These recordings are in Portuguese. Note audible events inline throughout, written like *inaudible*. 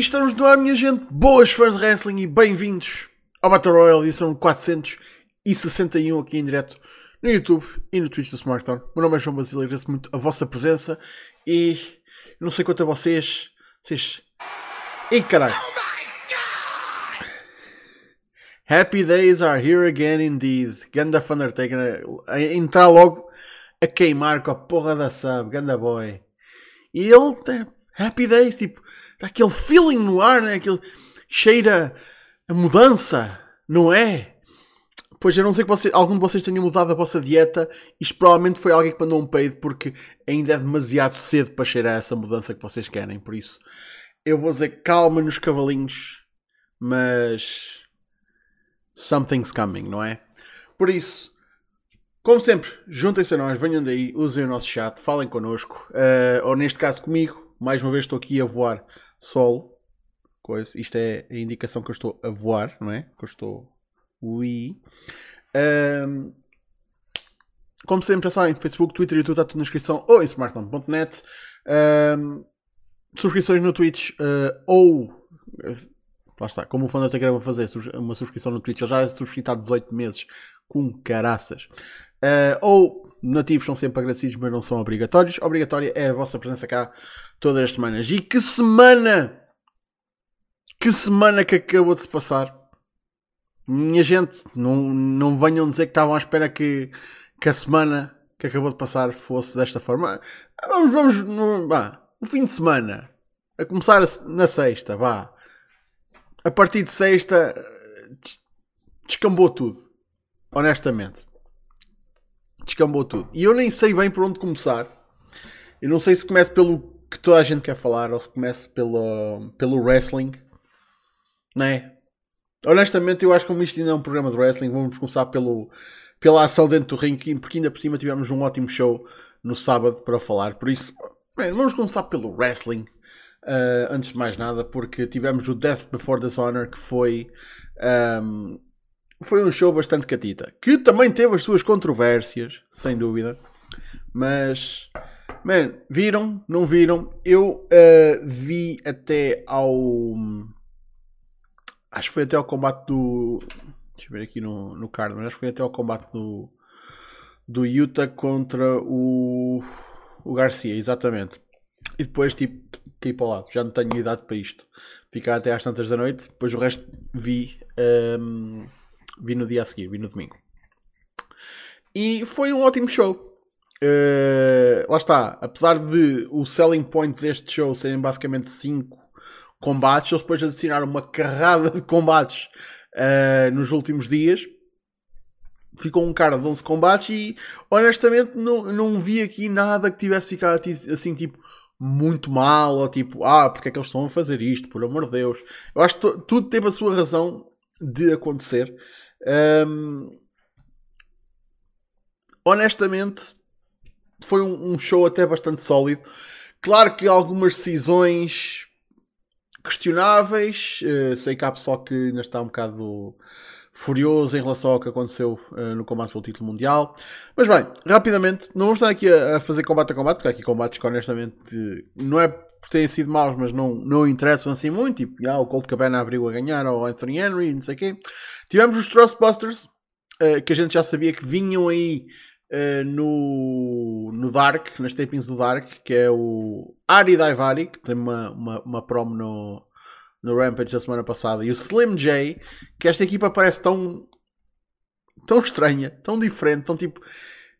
E estamos no ar, minha gente. Boas fãs de wrestling e bem-vindos ao Battle Royale edição 461 aqui em direto no YouTube e no Twitch do Smartphone. Meu nome é João Basílio, agradeço muito a vossa presença e não sei quanto a vocês. Vocês. Ei caralho! Happy days are here again indeed. Ganda Undertaker a entrar logo a queimar com a porra da sub, Ganda Boy. E ele tem Happy days, tipo, Está aquele feeling no ar, né? Aquele cheira a mudança, não é? Pois eu não sei que você, algum de vocês tenha mudado a vossa dieta. Isto provavelmente foi alguém que mandou um peido porque ainda é demasiado cedo para cheirar essa mudança que vocês querem. Por isso, eu vou dizer calma nos cavalinhos, mas something's coming, não é? Por isso, como sempre, juntem-se a nós, venham daí, usem o nosso chat, falem connosco, uh, ou neste caso comigo. Mais uma vez estou aqui a voar Sol, coisa. Isto é a indicação que eu estou a voar, não é? Que eu estou. Ui. Um, como sempre, já sabem, Facebook, Twitter e YouTube está tudo na descrição ou em smartphone.net. Um, subscrições no Twitch uh, ou. Lá está, como o fundo até quer fazer uma subscrição no Twitch, ele já é subscrito há 18 meses, com caraças. Uh, ou nativos são sempre agradecidos, mas não são obrigatórios. Obrigatória é a vossa presença cá todas as semanas. E que semana! Que semana que acabou de se passar. Minha gente, não, não venham dizer que estavam à espera que, que a semana que acabou de passar fosse desta forma. Vamos, vamos, no, vá, o fim de semana. A começar na sexta, vá. A partir de sexta, descambou tudo. Honestamente descambou tudo. E eu nem sei bem por onde começar. Eu não sei se começo pelo que toda a gente quer falar ou se começo pelo, pelo wrestling. Né? Honestamente, eu acho que como isto ainda é um programa de wrestling, vamos começar pelo, pela ação dentro do ringue, porque ainda por cima tivemos um ótimo show no sábado para falar. Por isso, vamos começar pelo wrestling. Uh, antes de mais nada, porque tivemos o Death Before Dishonor, que foi um, foi um show bastante catita. Que também teve as suas controvérsias, sem dúvida. Mas, man, viram? Não viram? Eu uh, vi até ao. Acho que foi até ao combate do. Deixa eu ver aqui no, no card, mas acho que foi até ao combate do. Do Utah contra o. O Garcia, exatamente. E depois, tipo, caí para o lado. Já não tenho idade para isto. Ficar até às tantas da noite. Depois o resto vi. Um, Vi no dia a seguir, vi no domingo. E foi um ótimo show. Uh, lá está, apesar de o selling point deste show serem basicamente 5 combates, eles depois adicionaram uma carrada de combates uh, nos últimos dias. Ficou um cara de 11 combates e honestamente não, não vi aqui nada que tivesse ficado assim tipo muito mal ou tipo, ah, porque é que eles estão a fazer isto, por amor de Deus. Eu acho que tudo teve a sua razão de acontecer. Um, honestamente, foi um, um, show até bastante sólido. Claro que algumas decisões questionáveis. Uh, sei que há pessoal que ainda está um bocado furioso em relação ao que aconteceu uh, no combate pelo título mundial. Mas bem, rapidamente, não vamos estar aqui a, a, fazer combate a combate, porque há aqui combates que honestamente não é por terem sido maus, mas não, não interessam assim muito. Tipo, ah, o Colt Cabana abriu a ganhar ao Anthony Henry, não sei quê. Tivemos os Trustbusters, uh, que a gente já sabia que vinham aí uh, no, no Dark, nas tapings do Dark, que é o Ari Daivari, que tem uma, uma, uma promo no, no Rampage da semana passada, e o Slim J, que esta equipa parece tão tão estranha, tão diferente, tão tipo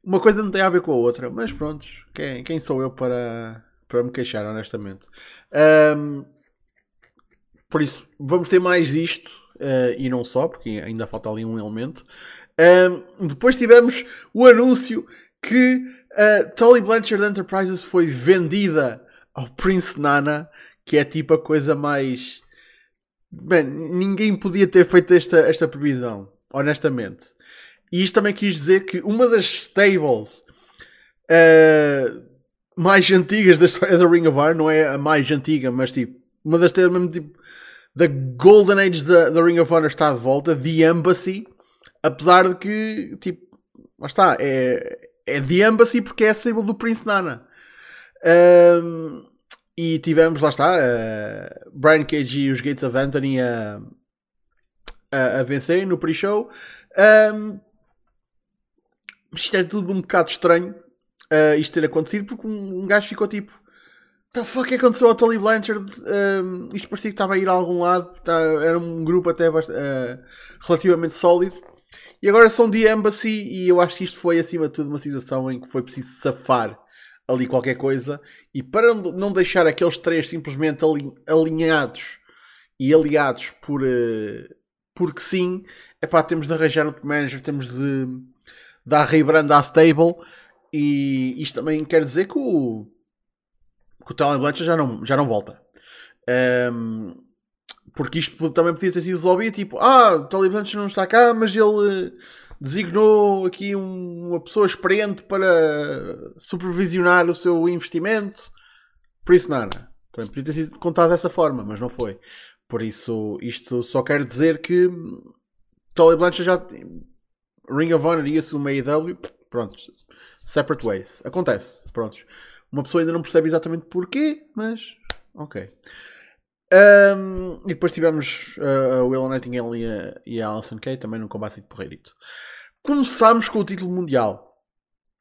uma coisa não tem a ver com a outra, mas pronto, quem, quem sou eu para, para me queixar, honestamente. Um, por isso, vamos ter mais disto uh, e não só, porque ainda falta ali um elemento. Um, depois tivemos o anúncio que uh, Tully Blanchard Enterprises foi vendida ao Prince Nana, que é tipo a coisa mais. Bem, ninguém podia ter feito esta, esta previsão, honestamente. E isto também quis dizer que uma das stables uh, mais antigas da história da Ring of Honor, não é a mais antiga, mas tipo, uma das stables mesmo tipo The Golden Age da, da Ring of Honor está de volta, The Embassy, apesar de que, tipo, lá está, é, é The Embassy porque é a stable do Prince Nana. Um, E tivemos, lá está, uh, Brian Cage e os Gates of Anthony a, a, a vencer no pre-show. Um, isto é tudo um bocado estranho uh, isto ter acontecido porque um, um gajo ficou tipo the fuck é aconteceu ao Tully Blanchard? Um, isto parecia que estava a ir a algum lado, tá, era um grupo até uh, relativamente sólido. E agora são de Embassy e eu acho que isto foi acima de tudo uma situação em que foi preciso safar ali qualquer coisa e para não deixar aqueles três simplesmente alinhados e aliados por uh, porque sim, é pá, temos de arranjar outro manager, temos de dar rebrand à stable e isto também quer dizer que o, que o Tally Blanchard já não, já não volta. Um, porque isto também podia ter sido resolvido, tipo, ah, o Tally Blanchard não está cá, mas ele designou aqui uma pessoa experiente para supervisionar o seu investimento. Por isso nada. Também podia ter sido contado dessa forma, mas não foi. Por isso, isto só quer dizer que Tully Blanchard já. Ring of Honor e isso no AEW, pronto, separate ways. Acontece, pronto. Uma pessoa ainda não percebe exatamente porquê, mas ok. Um, e depois tivemos uh, a Willow Nightingale e a, e a Alison Kay também num combate de porreirito. Começámos com o título mundial.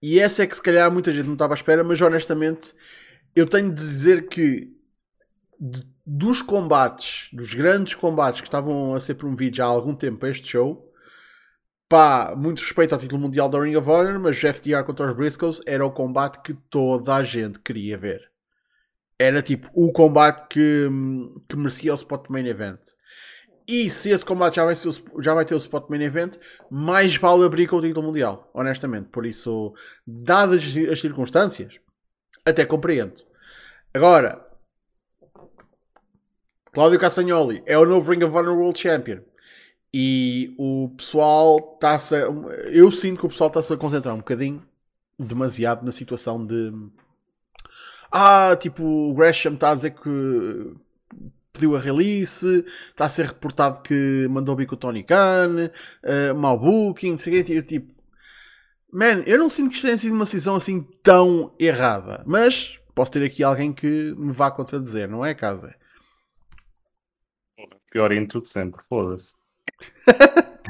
E essa é que se calhar muita gente não estava à espera, mas honestamente eu tenho de dizer que de, dos combates, dos grandes combates que estavam a ser promovidos há algum tempo para este show, pá, muito respeito ao título mundial da Ring of Honor, mas FTR contra os Briscoes era o combate que toda a gente queria ver. Era tipo o combate que, que merecia o spot main event. E se esse combate já vai, ser, já vai ter o spot main event, mais vale abrir com o título mundial, honestamente. Por isso, dadas as circunstâncias, até compreendo. Agora, Cláudio Castagnoli é o novo Ring of Honor World Champion. E o pessoal está-se. Eu sinto que o pessoal está-se a concentrar um bocadinho demasiado na situação de. Ah, tipo, o Gresham está a dizer que pediu a release, está a ser reportado que mandou bico o Tony Khan, uh, mau booking, sei que, tipo. Man, eu não sinto que isto tenha sido uma decisão assim tão errada, mas posso ter aqui alguém que me vá contradizer, não é, Casa? Pior intro de sempre, foda-se.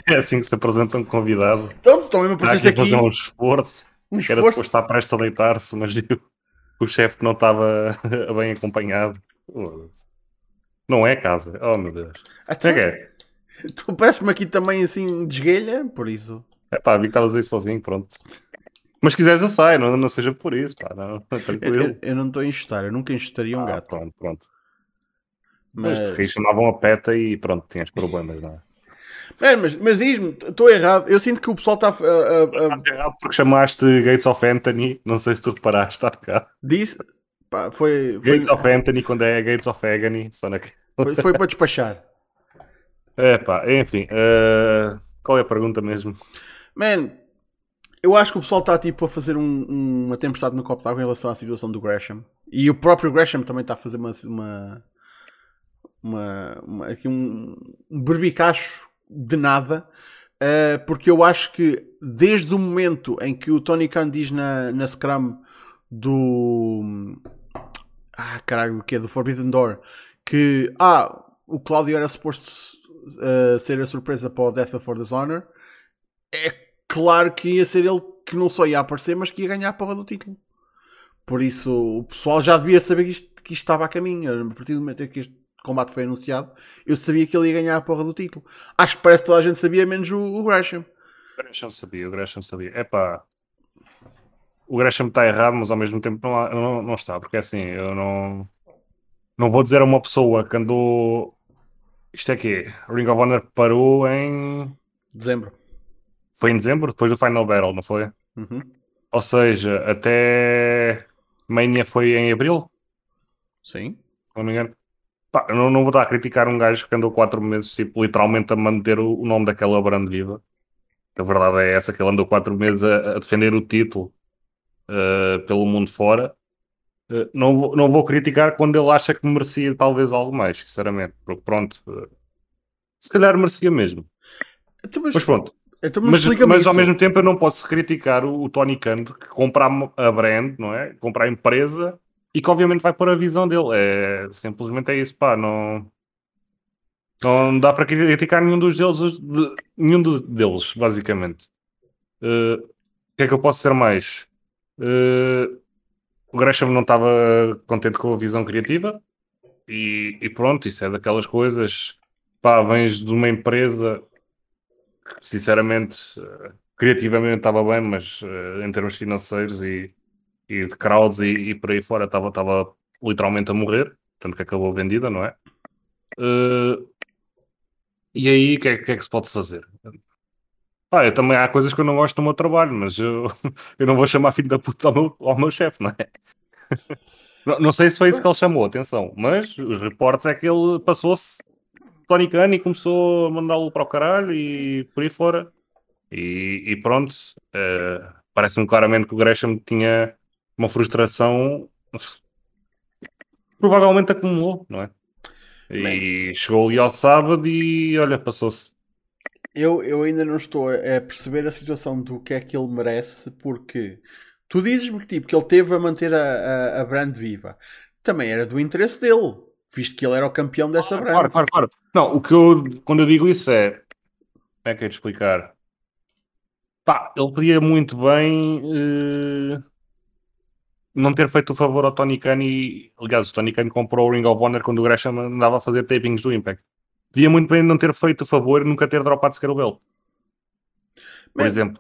é assim que se apresenta um convidado. Então, também me apareceste aqui. fazer um esforço. Um esforço. Era suposto estar prestes a deitar-se, mas o chefe não estava *laughs* bem acompanhado. Não é casa. Oh meu Deus. Até... É que é? *laughs* Tu parece-me aqui também assim de esguelha, por isso. É pá, vi que estavas aí sozinho, pronto. Mas se quiseres eu saio, não, não seja por isso, pá, não, *laughs* tranquilo. Eu, eu não estou a enxutar, eu nunca enxutaria um ah, gato. Pronto, pronto. Mas, mas chamavam a peta e pronto, tinhas problemas, não é? É, mas, mas diz-me, estou errado. Eu sinto que o pessoal está. Estás errado porque chamaste Gates of Anthony. Não sei se tu reparaste, está cá. Disse. Pá, foi, foi, Gates of Anthony quando é Gates of Agony. Só na... foi, foi para despachar. *laughs* É pá, enfim. Uh, qual é a pergunta mesmo? Man, eu acho que o pessoal está tipo a fazer um, uma tempestade no copo d'água em relação à situação do Gresham. E o próprio Gresham também está a fazer uma. uma, uma, uma aqui um, um berbicacho de nada, uh, porque eu acho que desde o momento em que o Tony Khan diz na, na Scrum do. Ah, caralho, do que é? Do Forbidden Door, que ah, o Claudio era suposto uh, ser a surpresa para o Death Before Dishonor, é claro que ia ser ele que não só ia aparecer, mas que ia ganhar a porra do título. Por isso, o pessoal já devia saber que isto, que isto estava a caminho. A partir do momento em que este combate foi anunciado, eu sabia que ele ia ganhar a porra do título. Acho que parece que toda a gente sabia, menos o, o Gresham. O Gresham sabia, o Gresham sabia. É pá, o Gresham está errado, mas ao mesmo tempo não, não, não está, porque é assim, eu não, não vou dizer a uma pessoa que andou. Isto é que Ring of Honor parou em dezembro. Foi em dezembro, depois do Final Battle, não foi? Uhum. Ou seja, até Mania foi em abril? Sim. Não me engano. Pá, eu não, não vou estar a criticar um gajo que andou 4 meses, tipo, literalmente a manter o, o nome daquela brand viva. A verdade é essa, que ele andou 4 meses a, a, defender o título uh, pelo mundo fora. Uh, não, vou, não vou criticar quando ele acha que merecia talvez algo mais, sinceramente. Porque pronto, uh, se calhar merecia mesmo. Então, mas, mas, pronto. Então, mas, mas, mas ao mesmo tempo eu não posso criticar o, o Tony Khan que comprar a brand, não é? Comprar a empresa e que obviamente vai pôr a visão dele. É, simplesmente é isso, pá, não, não dá para criticar nenhum dos deles, nenhum dos deles basicamente. Uh, o que é que eu posso ser mais? Uh, o Gresham não estava contente com a visão criativa e, e, pronto, isso é daquelas coisas. Pá, vens de uma empresa que sinceramente criativamente estava bem, mas uh, em termos financeiros e, e de crowds e, e por aí fora estava, estava literalmente a morrer, tanto que acabou vendida, não é? Uh, e aí o que, é, que, é, que se pode fazer? Ah, eu também há coisas que eu não gosto do meu trabalho, mas eu, *laughs* eu não vou chamar filho da puta ao meu, ao meu chefe, não é? *laughs* não, não, sei se foi isso que ele chamou, atenção, mas os reportes é que ele passou-se Tony Khan e começou a mandá-lo para o caralho e por aí fora. E, e pronto, uh, parece-me claramente que o Gresham tinha uma frustração provavelmente acumulou, não é? E Bem, chegou ali ao sábado e olha, passou-se. Eu, eu ainda não estou a perceber a situação do que é que ele merece, porque tu dizes-me que, tipo, que ele teve a manter a, a, a brand viva. Também era do interesse dele, visto que ele era o campeão dessa claro, brand. Claro, claro, claro. Não, o que eu, quando eu digo isso é. Como é que é de explicar? Pá, ele podia muito bem uh, não ter feito o favor ao Tony Khan e, aliás, o Tony Khan comprou o Ring of Honor quando o Gresham andava a fazer tapings do Impact. Podia muito bem não ter feito o favor e nunca ter dropado sequer o belt. Por mas, exemplo.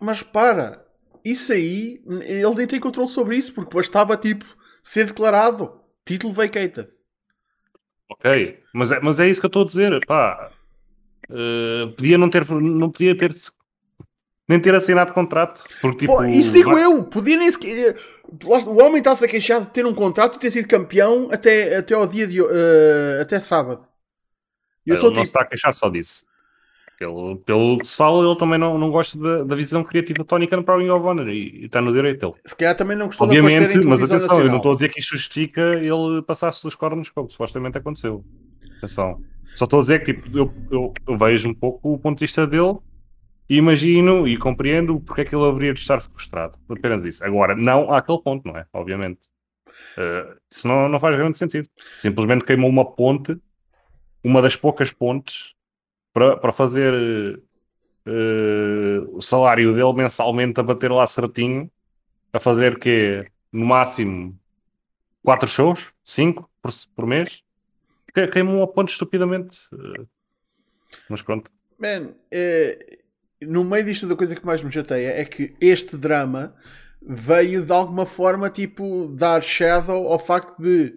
Mas para, isso aí, ele nem tem controle sobre isso, porque bastava tipo ser declarado título vacated. Ok, mas é, mas é isso que eu estou a dizer, pá. Uh, podia não ter, não podia ter nem ter assinado contrato. Porque, tipo, Pô, isso digo eu, podia nem sequer. O homem está-se a queixar de ter um contrato e ter sido campeão até, até ao dia de. Uh, até sábado. Eu ele não tipo... está a queixar só disso. Ele, pelo que se fala, ele também não, não gosta da, da visão criativa tónica para o Ring of Honor e, e, está no direito ele. Se calhar também não gostou Obviamente, mas atenção, nacional. eu não estou a dizer que isto justifica ele passar-se dos cornos como supostamente aconteceu. Atenção. Só estou a dizer que tipo, eu, eu, eu vejo um pouco o ponto de vista dele imagino e compreendo porque é que ele haveria de estar frustrado. Apenas isso. Agora, não àquele ponto, não é? Obviamente. Uh, isso não, não faz grande sentido. Simplesmente queimou uma ponte, uma das poucas pontes, para, para fazer uh, o salário dele mensalmente a bater lá certinho, a fazer que no máximo 4 shows, 5 por, por mês. Queimou uma ponte estupidamente. Uh, mas pronto. Man, no meio disto da coisa que mais me chateia é que este drama veio de alguma forma tipo dar shadow ao facto de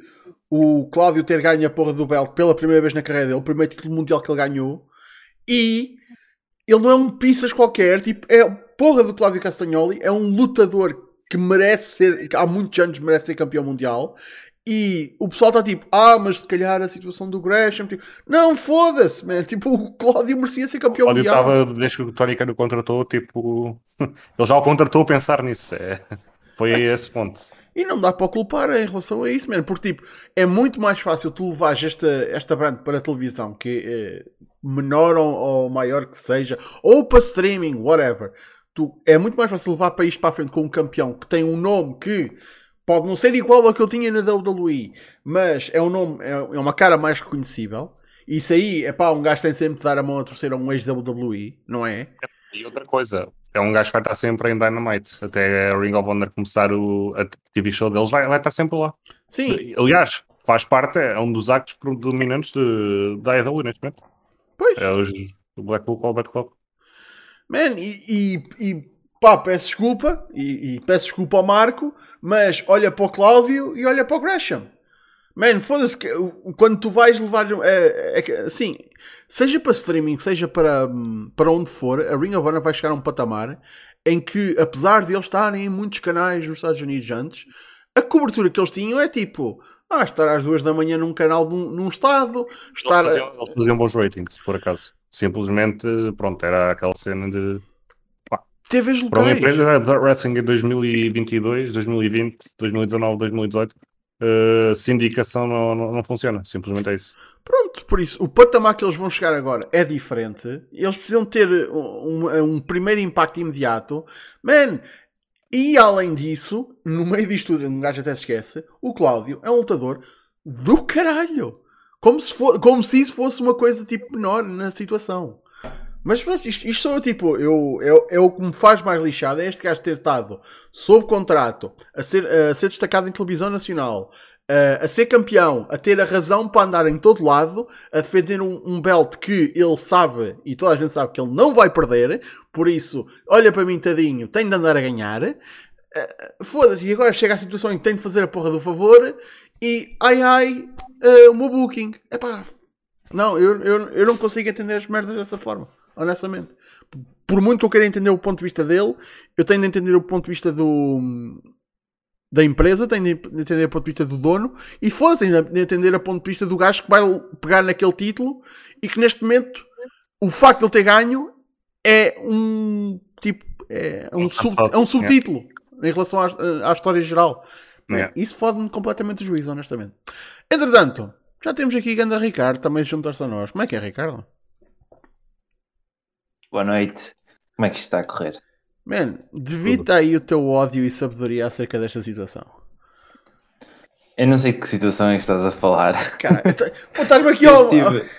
o Cláudio ter ganho a porra do belt pela primeira vez na carreira dele, o primeiro título mundial que ele ganhou, e ele não é um pisas qualquer, tipo, é porra do Cláudio Castagnoli, é um lutador que merece ser, que há muitos anos merece ser campeão mundial, e o pessoal está tipo, ah, mas se calhar a situação do Gresham. Tipo, não, foda-se, man. Tipo, o Cláudio merecia ser campeão Cláudio mundial. estava, desde que o Tony Khan o contratou, tipo, *laughs* ele já o contratou a pensar nisso. É. Foi a esse ponto. E não dá para culpar em relação a isso, mano. Porque, tipo, é muito mais fácil tu levares esta, esta brand para a televisão, que é menor ou, ou maior que seja, ou para streaming, whatever. Tu, é muito mais fácil levar para isto para a frente com um campeão que tem um nome que Pode não ser igual ao que eu tinha na WWE, mas é um nome, é, é uma cara mais reconhecível. Isso aí, é pá, um gajo tem sempre de dar a mão a torcer a um ex-WWE, não é? E outra coisa, é um gajo que vai estar sempre em Dynamite. Até a Ring of Honor começar o, a TV show deles, vai, vai estar sempre lá. Sim. Aliás, faz parte, é um dos actos predominantes de, da AEW neste momento. Pois. É os, o Blackpool Combat Club. Man, e, e, e pá, peço desculpa e, e, peço desculpa ao Marco, mas olha para o Cláudio e olha para o Gresham. Man, foda-se que quando tu vais levar é, é, assim, seja para streaming, seja para, para onde for, a Ring of Honor vai chegar a um patamar em que, apesar de eles estarem em muitos canais nos Estados Unidos antes, a cobertura que eles tinham é tipo. Ah, estar às duas da manhã num canal num, num estado. Estar... Eles, faziam, eles faziam bons ratings, por acaso. Simplesmente, pronto, era aquela cena de TVs locais. Para uma empresa da Wrestling em 2022, 2020, 2019, 2018, uh, sindicação não, não, não, funciona. Simplesmente é isso. Pronto, por isso, o patamar que eles vão chegar agora é diferente. Eles precisam ter um, um, um primeiro impacto imediato. Man, E além disso, no meio disto tudo, um gajo até se esquece, o Cláudio é um lutador do caralho. Como se, for, como se isso fosse uma coisa tipo menor na situação. Mas pronto, isto, isto sou eu, tipo, eu, eu, é o que me faz mais lixado é este gajo ter estado sob contrato, a ser, a ser destacado em televisão nacional, a, a ser campeão, a ter a razão para andar em todo lado, a defender um, um belt que ele sabe e toda a gente sabe que ele não vai perder, por isso, olha para mim, tadinho, tem de andar a ganhar. Uh, Foda-se, e agora chega à situação em que tem de fazer a porra do favor e ai ai, uh, o meu booking. Epá, não, eu, eu, eu não consigo entender as merdas dessa forma, honestamente. Por muito que eu queira entender o ponto de vista dele, eu tenho de entender o ponto de vista do, da empresa, tenho de entender o ponto de vista do dono e foda tenho de entender o ponto de vista do gajo que vai pegar naquele título e que neste momento o facto de ele ter ganho é um tipo é um, sub, é um subtítulo em relação à, à história geral. Yeah. Isso fode-me completamente o juízo, honestamente. Entretanto, já temos aqui Ganda Ricardo também juntar-se a nós. Como é que é, Ricardo? Boa noite. Como é que está a correr? Man, devita aí o teu ódio e sabedoria acerca desta situação. Eu não sei de que situação é que estás a falar. Cara, *laughs* vou estar-me aqui ao. Estive...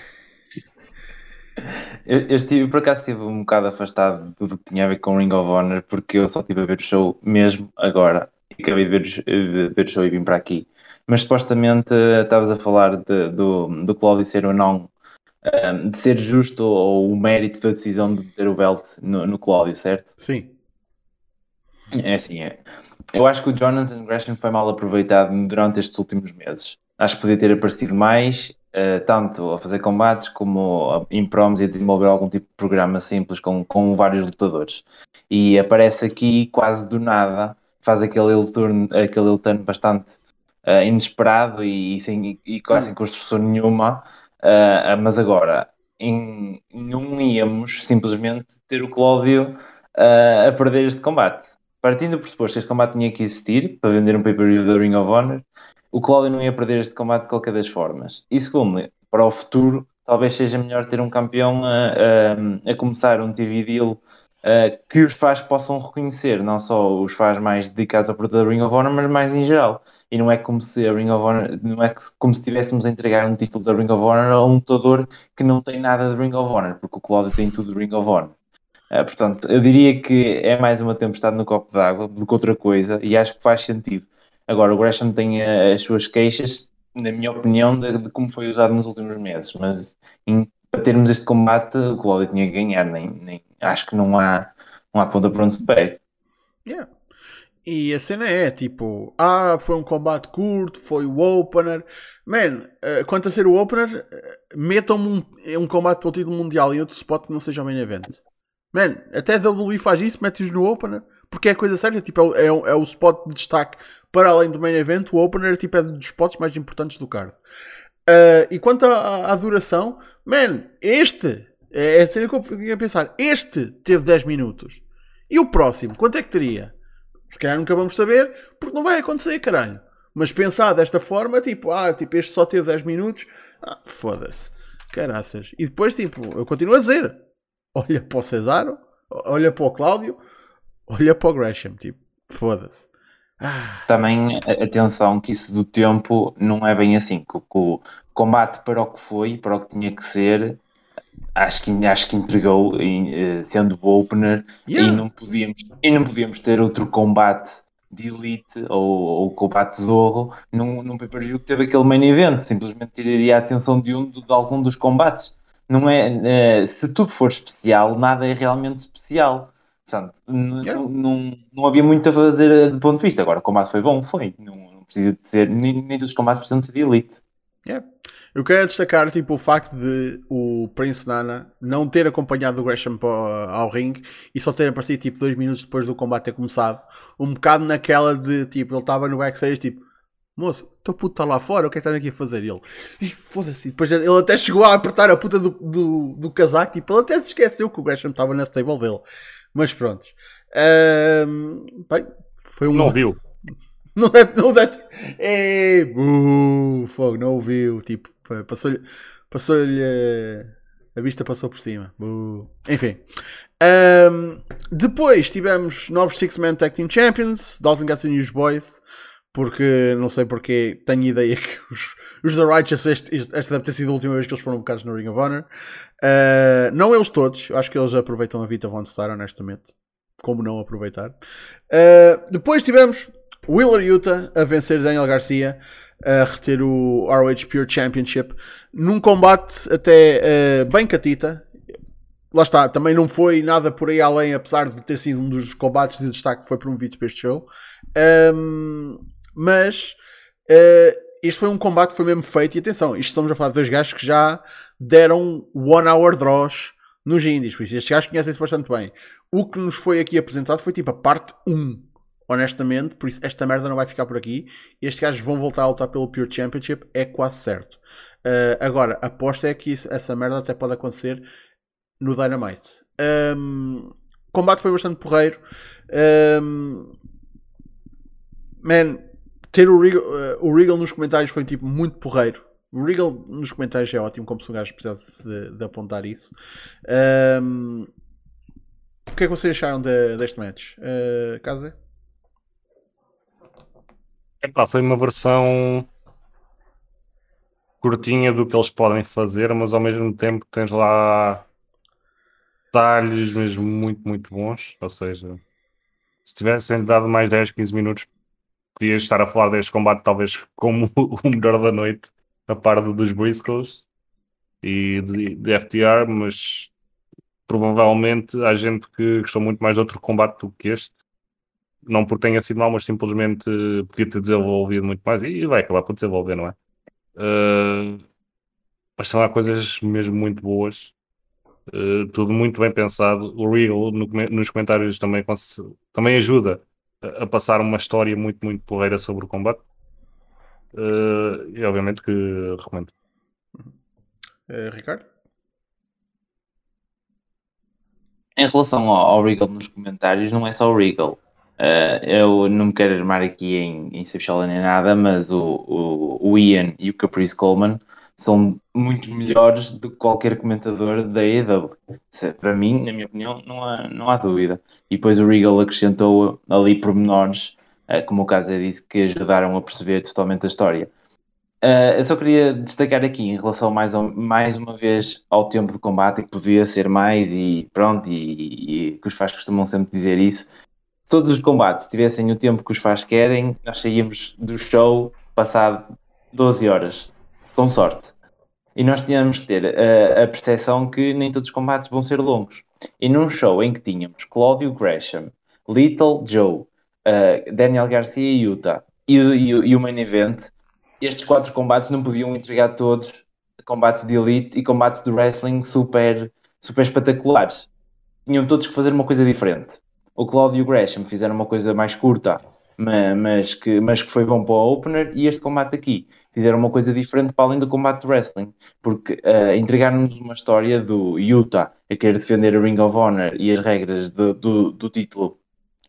Eu, eu, estive, por acaso, estive um bocado afastado do que tinha a ver com Ring of Honor, porque eu só estive a ver o show mesmo agora. E acabei de ver, de ver o show e vim para aqui. Mas supostamente estavas a falar de, do, do Claudio ser ou não um, de ser justo ou o mérito da decisão de ter o belt no, no Cláudio, certo? Sim. É assim, é. Eu acho que o Jonathan Gresham foi mal aproveitado durante estes últimos meses. Acho que podia ter aparecido mais, uh, tanto a fazer combates como em promos e a desenvolver algum tipo de programa simples com, com vários lutadores. E aparece aqui quase do nada, faz aquele turno, aquele turno bastante uh, inesperado e, e, sem, e quase sem construção nenhuma. Uh, mas agora, em, não íamos simplesmente ter o Cláudio a perder este combate partindo do pressuposto que este combate tinha que existir para vender um pay-per-view da Ring of Honor, o Claudio não ia perder este combate de qualquer das formas. E segundo, para o futuro, talvez seja melhor ter um campeão a, a, a começar um TV deal que os fãs possam reconhecer, não só os fãs mais dedicados ao produto da Ring of Honor, mas mais em geral. E não é como se a Ring of Honor, não é como se estivéssemos a entregar um título da Ring of Honor a um lutador que não tem nada de Ring of Honor, porque o Claudio tem tudo de Ring of Honor. Uh, portanto, eu diria que é mais uma tempestade no copo d'água do que outra coisa e acho que faz sentido. Agora, o Gresham tem uh, as suas queixas, na minha opinião, de, de, como foi usado nos últimos meses, mas em, para termos este combate, o Claudio tinha que ganhar, nem, nem, acho que não há, não há ponta para onde se pegue. Yeah. E a cena é tipo, ah, foi um combate curto, foi o opener. Man, uh, quanto a ser o opener, uh, metam-me um, um combate para o título mundial em outro spot que não seja o main event. Man, até WWE faz isso, mete-os no opener, porque é a coisa certa, tipo, é, é, é, o spot de destaque para além do main event, o opener tipo, é dos spots mais importantes do card. Uh, e quanto à, à, duração, man, este, é, é a cena que eu ia pensar, este teve 10 minutos. E o próximo, quanto é que teria? Se calhar nunca vamos saber, porque não vai acontecer, caralho. Mas pensar desta forma, tipo, ah, tipo, este só teve 10 minutos, ah, foda-se, caraças. E depois, tipo, eu continuo a dizer, olha para o Cesaro, olha para o Cláudio, olha para o Gresham, tipo, foda-se. Ah. Também atenção que isso do tempo não é bem assim, que, o combate para o que foi, para o que tinha que ser, acho que, acho que entregou eh, sendo o opener yeah. e, não podíamos, e não podíamos ter outro combate de elite ou, ou combate zorro num, num pay-per-view que teve aquele main event, simplesmente tiraria a atenção de um de, algum dos combates não é, uh, se tudo for especial, nada é realmente especial. Portanto, yeah. não, não havia muito a fazer eh, do ponto de vista. Agora, o combate foi bom, foi. Não, não precisa de ser, nem, nem todos os combates precisam de ser de elite. Yeah. Eu quero destacar tipo, o facto de o Prince Nana não ter acompanhado o Gresham ao ringue e só ter aparecido tipo dois minutos depois do combate ter começado. Um bocado naquela de tipo, ele estava no backstage tipo, moço, teu puto está lá fora, o que é que está aqui a fazer? ele, foda-se. Depois ele até chegou a apertar a puta do, do, do casaco, tipo, ele até se esqueceu que o Gresham estava na stable dele. Mas pronto. Um, bem, foi um. Não viu. *laughs* Não é. Não é. é uh, fogo, não ouviu. Tipo, passou-lhe. Passou-lhe. A vista passou por cima. Uh. Enfim. Um, depois tivemos novos Six Man Tag Team Champions, Dalton Castle e os Boys. Porque não sei porque tenho ideia que os, os The Righteous, este, esta deve ter sido a última vez que eles foram bocados no Ring of Honor. Uh, não eles todos, acho que eles aproveitam a Vita Von Star, honestamente. Como não aproveitar? Uh, depois tivemos Willer Utah a vencer Daniel Garcia, a reter o ROH Pure Championship, num combate até uh, bem catita. Lá está, também não foi nada por aí além, apesar de ter sido um dos combates de destaque que foi promovido para este show. Um, mas uh, isto foi um combate que foi mesmo feito. E atenção, isto estamos a falar de dois gajos que já deram one hour draws nos indies. Por isso, estes gajos conhecem-se bastante bem. O que nos foi aqui apresentado foi tipo a parte 1. Honestamente, por isso esta merda não vai ficar por aqui. Estes gajos vão voltar a lutar pelo Pure Championship, é quase certo. Uh, agora, aposta é que isso, essa merda até pode acontecer no Dynamite. Um, o combate foi bastante porreiro. Um, man, ter o Regal, uh, o Regal nos comentários foi tipo muito porreiro. O Regal nos comentários é ótimo, como se um gajo precisasse de, de apontar isso. Um, o que é que vocês acharam de, deste match? Uh, Casa? Epá, foi uma versão curtinha do que eles podem fazer, mas ao mesmo tempo tens lá detalhes mesmo muito, muito bons. Ou seja, se tivessem dado mais 10, 15 minutos, podias estar a falar deste combate talvez como *laughs* o melhor da noite, a par dos Briscoes e de, FTR, mas provavelmente há gente que gostou muito mais de outro combate do que este. Não porque tenha sido mal, mas simplesmente podia ter desenvolvido muito mais e vai acabar por desenvolver, não é? Uh, mas são lá coisas mesmo muito boas. Uh, tudo muito bem pensado. O Real no, nos comentários também, também ajuda a passar uma história muito, muito porreira sobre o combate. Uh, e obviamente que recomendo. Uh, Ricardo? Em relação ao, ao, Regal nos comentários, não é só o Regal. Uh, eu não me quero armar aqui em, em nem nada, mas o, o, o, Ian e o Caprice Coleman são muito melhores do que qualquer comentador da AEW. Para mim, na minha opinião, não há, não há dúvida. E depois o Regal acrescentou ali pormenores, uh, como o caso é disse, que ajudaram a perceber totalmente a história. Uh, eu só queria destacar aqui em relação mais, ao, mais uma vez ao tempo de combate, que podia ser mais e pronto, e, e que os fãs costumam sempre dizer isso. Todos os combates tivessem o tempo que os fãs querem, nós saímos do show passado 12 horas, com sorte. E nós tínhamos de ter uh, a percepção que nem todos os combates vão ser longos. E num show em que tínhamos Claudio Gresham, Little Joe, uh, Daniel Garcia e Utah, e, e, e o main event, estes quatro combates não podiam entregar todos combates de elite e combates de wrestling super, super espetaculares. Tinham todos que fazer uma coisa diferente. O Claudio Gresham fizeram uma coisa mais curta, mas que, mas que foi bom para o opener, e este combate aqui. Fizeram uma coisa diferente para além do combate de wrestling, porque uh, entregaram-nos uma história do Utah a querer defender a Ring of Honor e as regras do, do, do título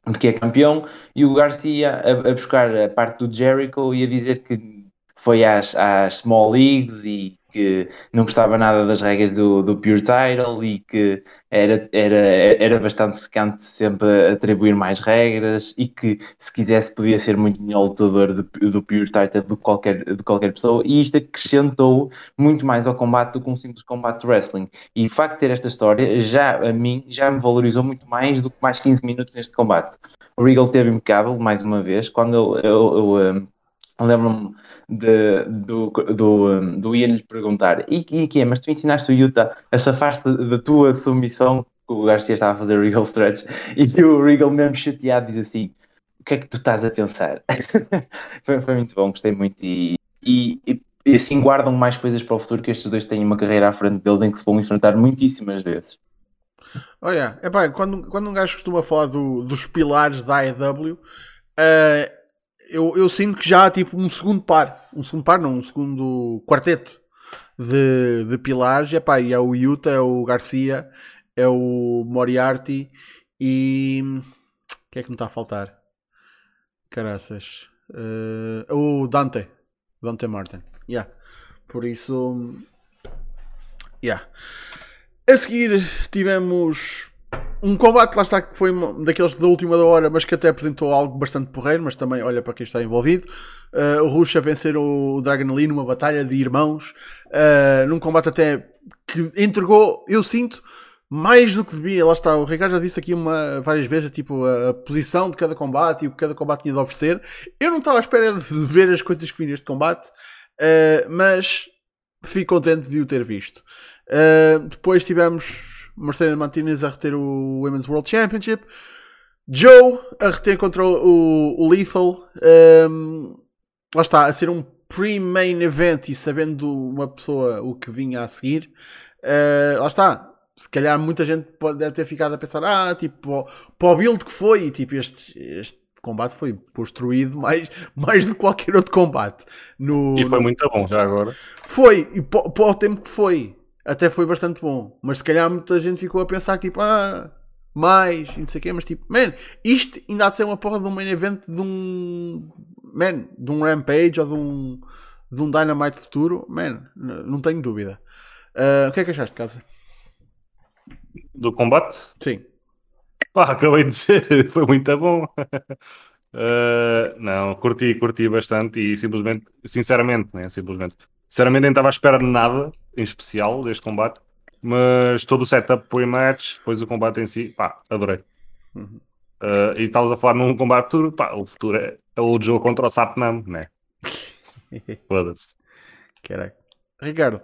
de que é campeão, e o Garcia a, a buscar a parte do Jericho e a dizer que foi às, às small leagues e que não gostava nada das regras do, do Pure Title e que era, era, era bastante secante sempre atribuir mais regras e que se quisesse podia ser muito melhor lutador do, do Pure Title do que qualquer, de qualquer pessoa. E isto acrescentou muito mais ao combate do que um simples combate de wrestling. E o facto de ter esta história já a mim já me valorizou muito mais do que mais 15 minutos neste combate. O Regal teve impecável mais uma vez. Quando eu, eu, eu, eu lembro-me do, do, do Ian lhe perguntar e, e é, mas tu ensinaste o Utah a safar-te da tua submissão que o Garcia estava a fazer o Regal Stretch e o Regal mesmo chateado diz assim o que é que tu estás a pensar? *laughs* foi, foi, muito bom, gostei muito e, e, e, assim guardam mais coisas para o futuro que estes dois têm uma carreira à frente deles em que se vão enfrentar muitíssimas vezes. Olha, é pá, quando, quando um gajo costuma falar do, dos pilares da AEW, uh, eu, eu sinto que já há tipo um segundo par, um segundo par, não, um segundo quarteto de, de pilares. Epá, e é o Yuta, é o Garcia, é o Moriarty e. O que é que me está a faltar? Caraças. Uh, o Dante. Dante Martin. Yeah. Por isso. Yeah. A seguir tivemos um combate, lá está, que foi daqueles da última da hora, mas que até apresentou algo bastante porreiro, mas também olha para quem está envolvido. Uh, o Rush a vencer o Dragon Lee numa batalha de irmãos, uh, num combate até que entregou, eu sinto, mais do que devia. Lá está, o Ricardo já disse aqui uma, várias vezes tipo, a, posição de cada combate e o que cada combate tinha de oferecer. Eu não estava à espera de ver as coisas que vi neste combate, uh, mas fico contente de o ter visto. Depois tivemos Mercedes Martinez a reter o Women's World Championship. Joe a reter contra o, o Lethal. Um, lá está, a ser um pre-main event e sabendo uma pessoa o que vinha a seguir. Uh, lá está. Se calhar muita gente pode deve ter ficado a pensar, ah, tipo, para o build que foi, e tipo, este, este combate foi construído mais, *laughs* mais do que qualquer outro combate. No, E foi no- muito bom já agora. foi, e para o tempo que foi, até foi bastante bom. Mas se calhar muita gente ficou a pensar, tipo, ah, mais, e não sei o quê, mas tipo, man, isto ainda há de ser uma porra de um main event de um, man, de um Rampage ou de um, de um Dynamite futuro, man, não tenho dúvida. Ah, o que é que achaste, Casa? Do combate? Sim. Pá, acabei de dizer, *laughs* foi muito bom. Uh, não, curti, curti bastante e simplesmente, sinceramente, né, simplesmente, sinceramente nem estava à espera de nada em especial deste combate, mas todo o setup foi match, depois o combate em si, pá, adorei. Uhum. Uh, e estavas a falar num combate futuro, pá, o futuro é, é o jogo contra o Satnam, né? *laughs* Foda-se. Caraca. Ricardo.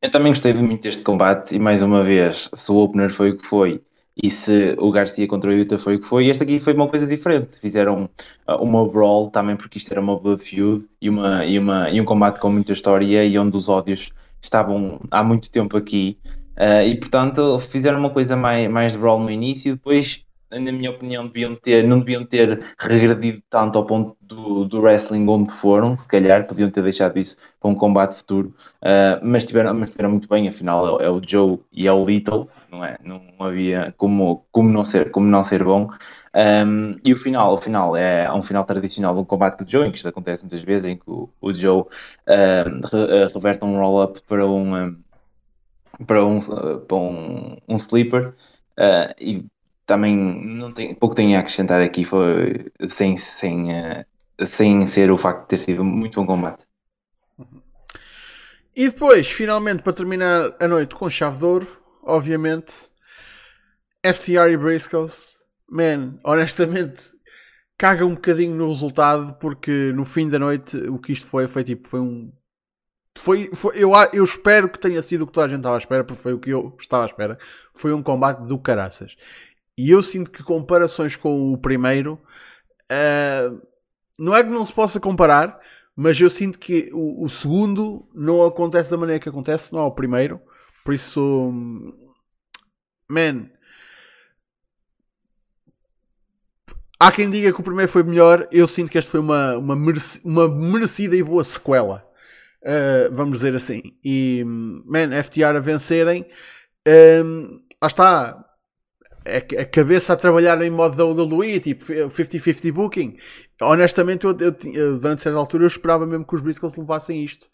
Eu também gostei muito deste combate e mais uma vez, se o opener foi o que foi e se o Garcia contra o Yuta foi o que foi, este aqui foi uma coisa diferente. Fizeram uh, uma brawl também porque isto era uma blood feud e, uma, e, uma, e um combate com muita história e onde os ódios estavam há muito tempo aqui. Uh, e portanto fizeram uma coisa mais, mais de brawl no início, depois na minha opinião, deviam ter, não deviam ter regredido tanto ao ponto do, do wrestling onde foram, se calhar, podiam ter deixado isso para um combate futuro, uh, mas, tiveram, mas tiveram muito bem, afinal é, é o Joe e é o Little, não é? Não havia como, como, não, ser, como não ser bom. Um, e o final, o final é um final tradicional de um combate do Joe, em que isto acontece muitas vezes, em que o, o Joe uh, re, reverte um roll-up para um, um, para um, para um, um sleeper uh, e também não tem, pouco tenho a acrescentar aqui foi sem, sem, uh, sem ser o facto de ter sido muito bom combate. E depois, finalmente, para terminar a noite com chave de ouro, obviamente, FTR e Briscoes, man, honestamente, caga um bocadinho no resultado, porque no fim da noite o que isto foi, foi tipo, foi um. Foi, foi, eu, eu espero que tenha sido o que toda a gente estava à espera, porque foi o que eu estava à espera. Foi um combate do caraças. E eu sinto que comparações com o primeiro uh, não é que não se possa comparar, mas eu sinto que o, o, segundo não acontece da maneira que acontece, não é o primeiro. Por isso, man, há quem diga que o primeiro foi melhor. Eu sinto que este foi uma, uma, uma merecida e boa sequela. Uh, vamos dizer assim. E, man, FTR a vencerem, um, lá está a cabeça a trabalhar em modo WWE, tipo 50-50 booking. Honestamente, eu, eu, eu, durante certa altura eu esperava mesmo que os Briscoes levassem isto,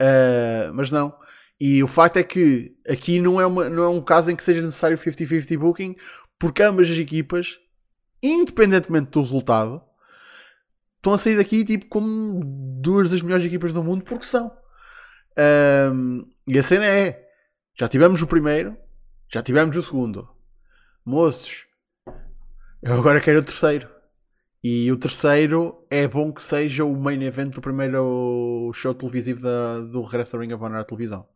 uh, mas não. E o facto é que aqui não é, uma, não é um caso em que seja necessário 50-50 booking, porque ambas as equipas, independentemente do resultado, estão a sair daqui tipo como duas das melhores equipas do mundo, porque são. Um, e a cena é: já tivemos o primeiro, já tivemos o segundo moços, eu agora quero o terceiro. E o terceiro é bom que seja o main event do primeiro show televisivo da, do regresso da Ring of Honor à televisão.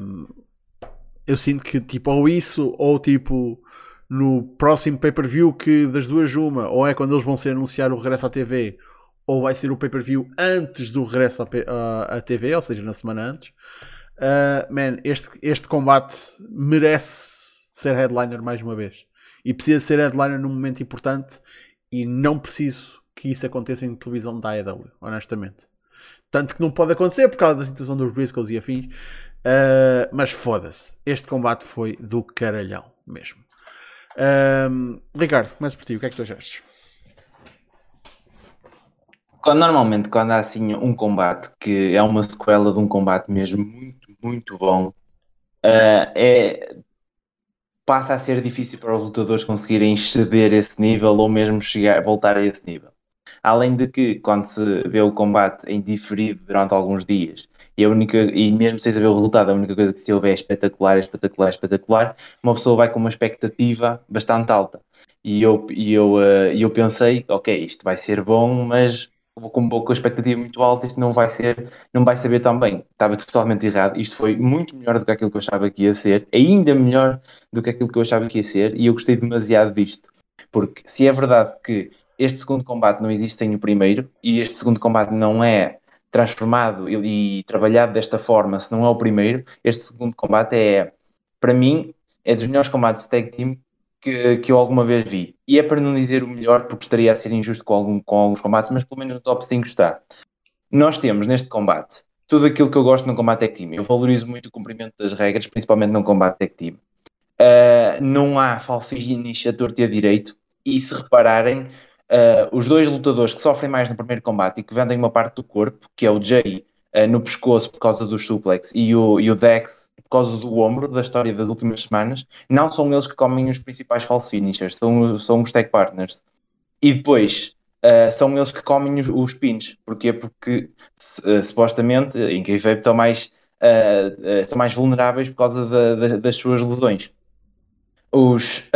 Um, eu sinto que tipo ou isso ou tipo no próximo pay-per-view que das duas uma ou é quando eles vão ser anunciar o regresso à TV ou vai ser o pay-per-view antes do regresso à, à TV, ou seja, na semana antes. Uh, man, este, este combate merece ser headliner mais uma vez. E precisa ser headliner num momento importante e não preciso que isso aconteça em televisão da AEW, honestamente. Tanto que não pode acontecer por causa da situação dos Briscoes e afins. Uh, mas foda-se. Este combate foi do caralhão mesmo. Uh, Ricardo, começa por ti. O que é que tu achaste? Normalmente, quando há assim um combate que é uma sequela de um combate mesmo muito, muito bom, uh, é, passa a ser difícil para os lutadores conseguirem exceder esse nível ou mesmo chegar, voltar a esse nível. Além de que, quando se vê o combate em diferido durante alguns dias, e, a única, e mesmo sem saber o resultado, a única coisa que se ouve é espetacular, é espetacular, é espetacular, uma pessoa vai com uma expectativa bastante alta. E eu, e eu, uh, eu pensei, ok, isto vai ser bom, mas vou com um pouco a expectativa muito alta, isto não vai ser, não vai saber tão bem. Estava totalmente errado. Isto foi muito melhor do que aquilo que eu achava que ia ser, ainda melhor do que aquilo que eu achava que ia ser, e eu gostei demasiado disto. Porque se é verdade que este segundo combate não existe sem o primeiro, e este segundo combate não é transformado e, e trabalhado desta forma, se não é o primeiro, este segundo combate é, para mim, é dos melhores combates de tag team que, que eu alguma vez vi. E é para não dizer o melhor, porque estaria a ser injusto com, algum, com alguns combates, mas pelo menos no top 5 está. Nós temos neste combate tudo aquilo que eu gosto no combate tag team. Eu valorizo muito o cumprimento das regras, principalmente no combate tag team. Uh, não há falfish a torto e a direito. E se repararem, Uh, os dois lutadores que sofrem mais no primeiro combate e que vendem uma parte do corpo, que é o Jay uh, no pescoço por causa do suplex e o, e o Dex por causa do ombro da história das últimas semanas, não são eles que comem os principais false finishers, são, são os tag partners. E depois uh, são eles que comem os, os pins. Porquê? Porque supostamente em que estão mais, estão mais vulneráveis por causa da, da, das suas lesões. Os,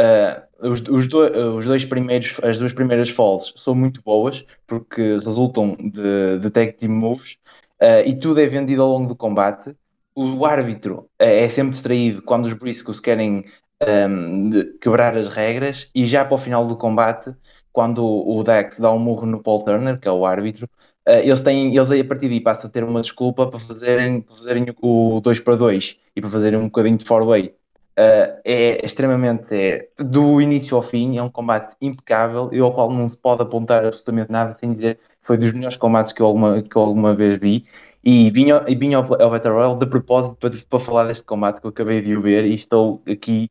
os, os, do, os, dois primeiros, as duas primeiras falls são muito boas porque resultam de, de team moves uh, e tudo é vendido ao longo do combate. O árbitro uh, é sempre distraído quando os Briscoes querem um, ehm, quebrar as regras e já para o final do combate, quando o, Dex dá um murro no Paul Turner, que é o árbitro, uh, eles têm, eles aí a partir daí passam a ter uma desculpa para fazerem, para fazerem o 2 para 2 e para fazerem um bocadinho de four-way Uh, é extremamente, é, do início ao fim, é um combate impecável e ao qual não se pode apontar absolutamente nada sem dizer foi dos melhores combates que eu alguma, que eu alguma vez vi. E vim, e vim ao, ao Battle Royale de propósito para, para falar deste combate que eu acabei de ver e estou aqui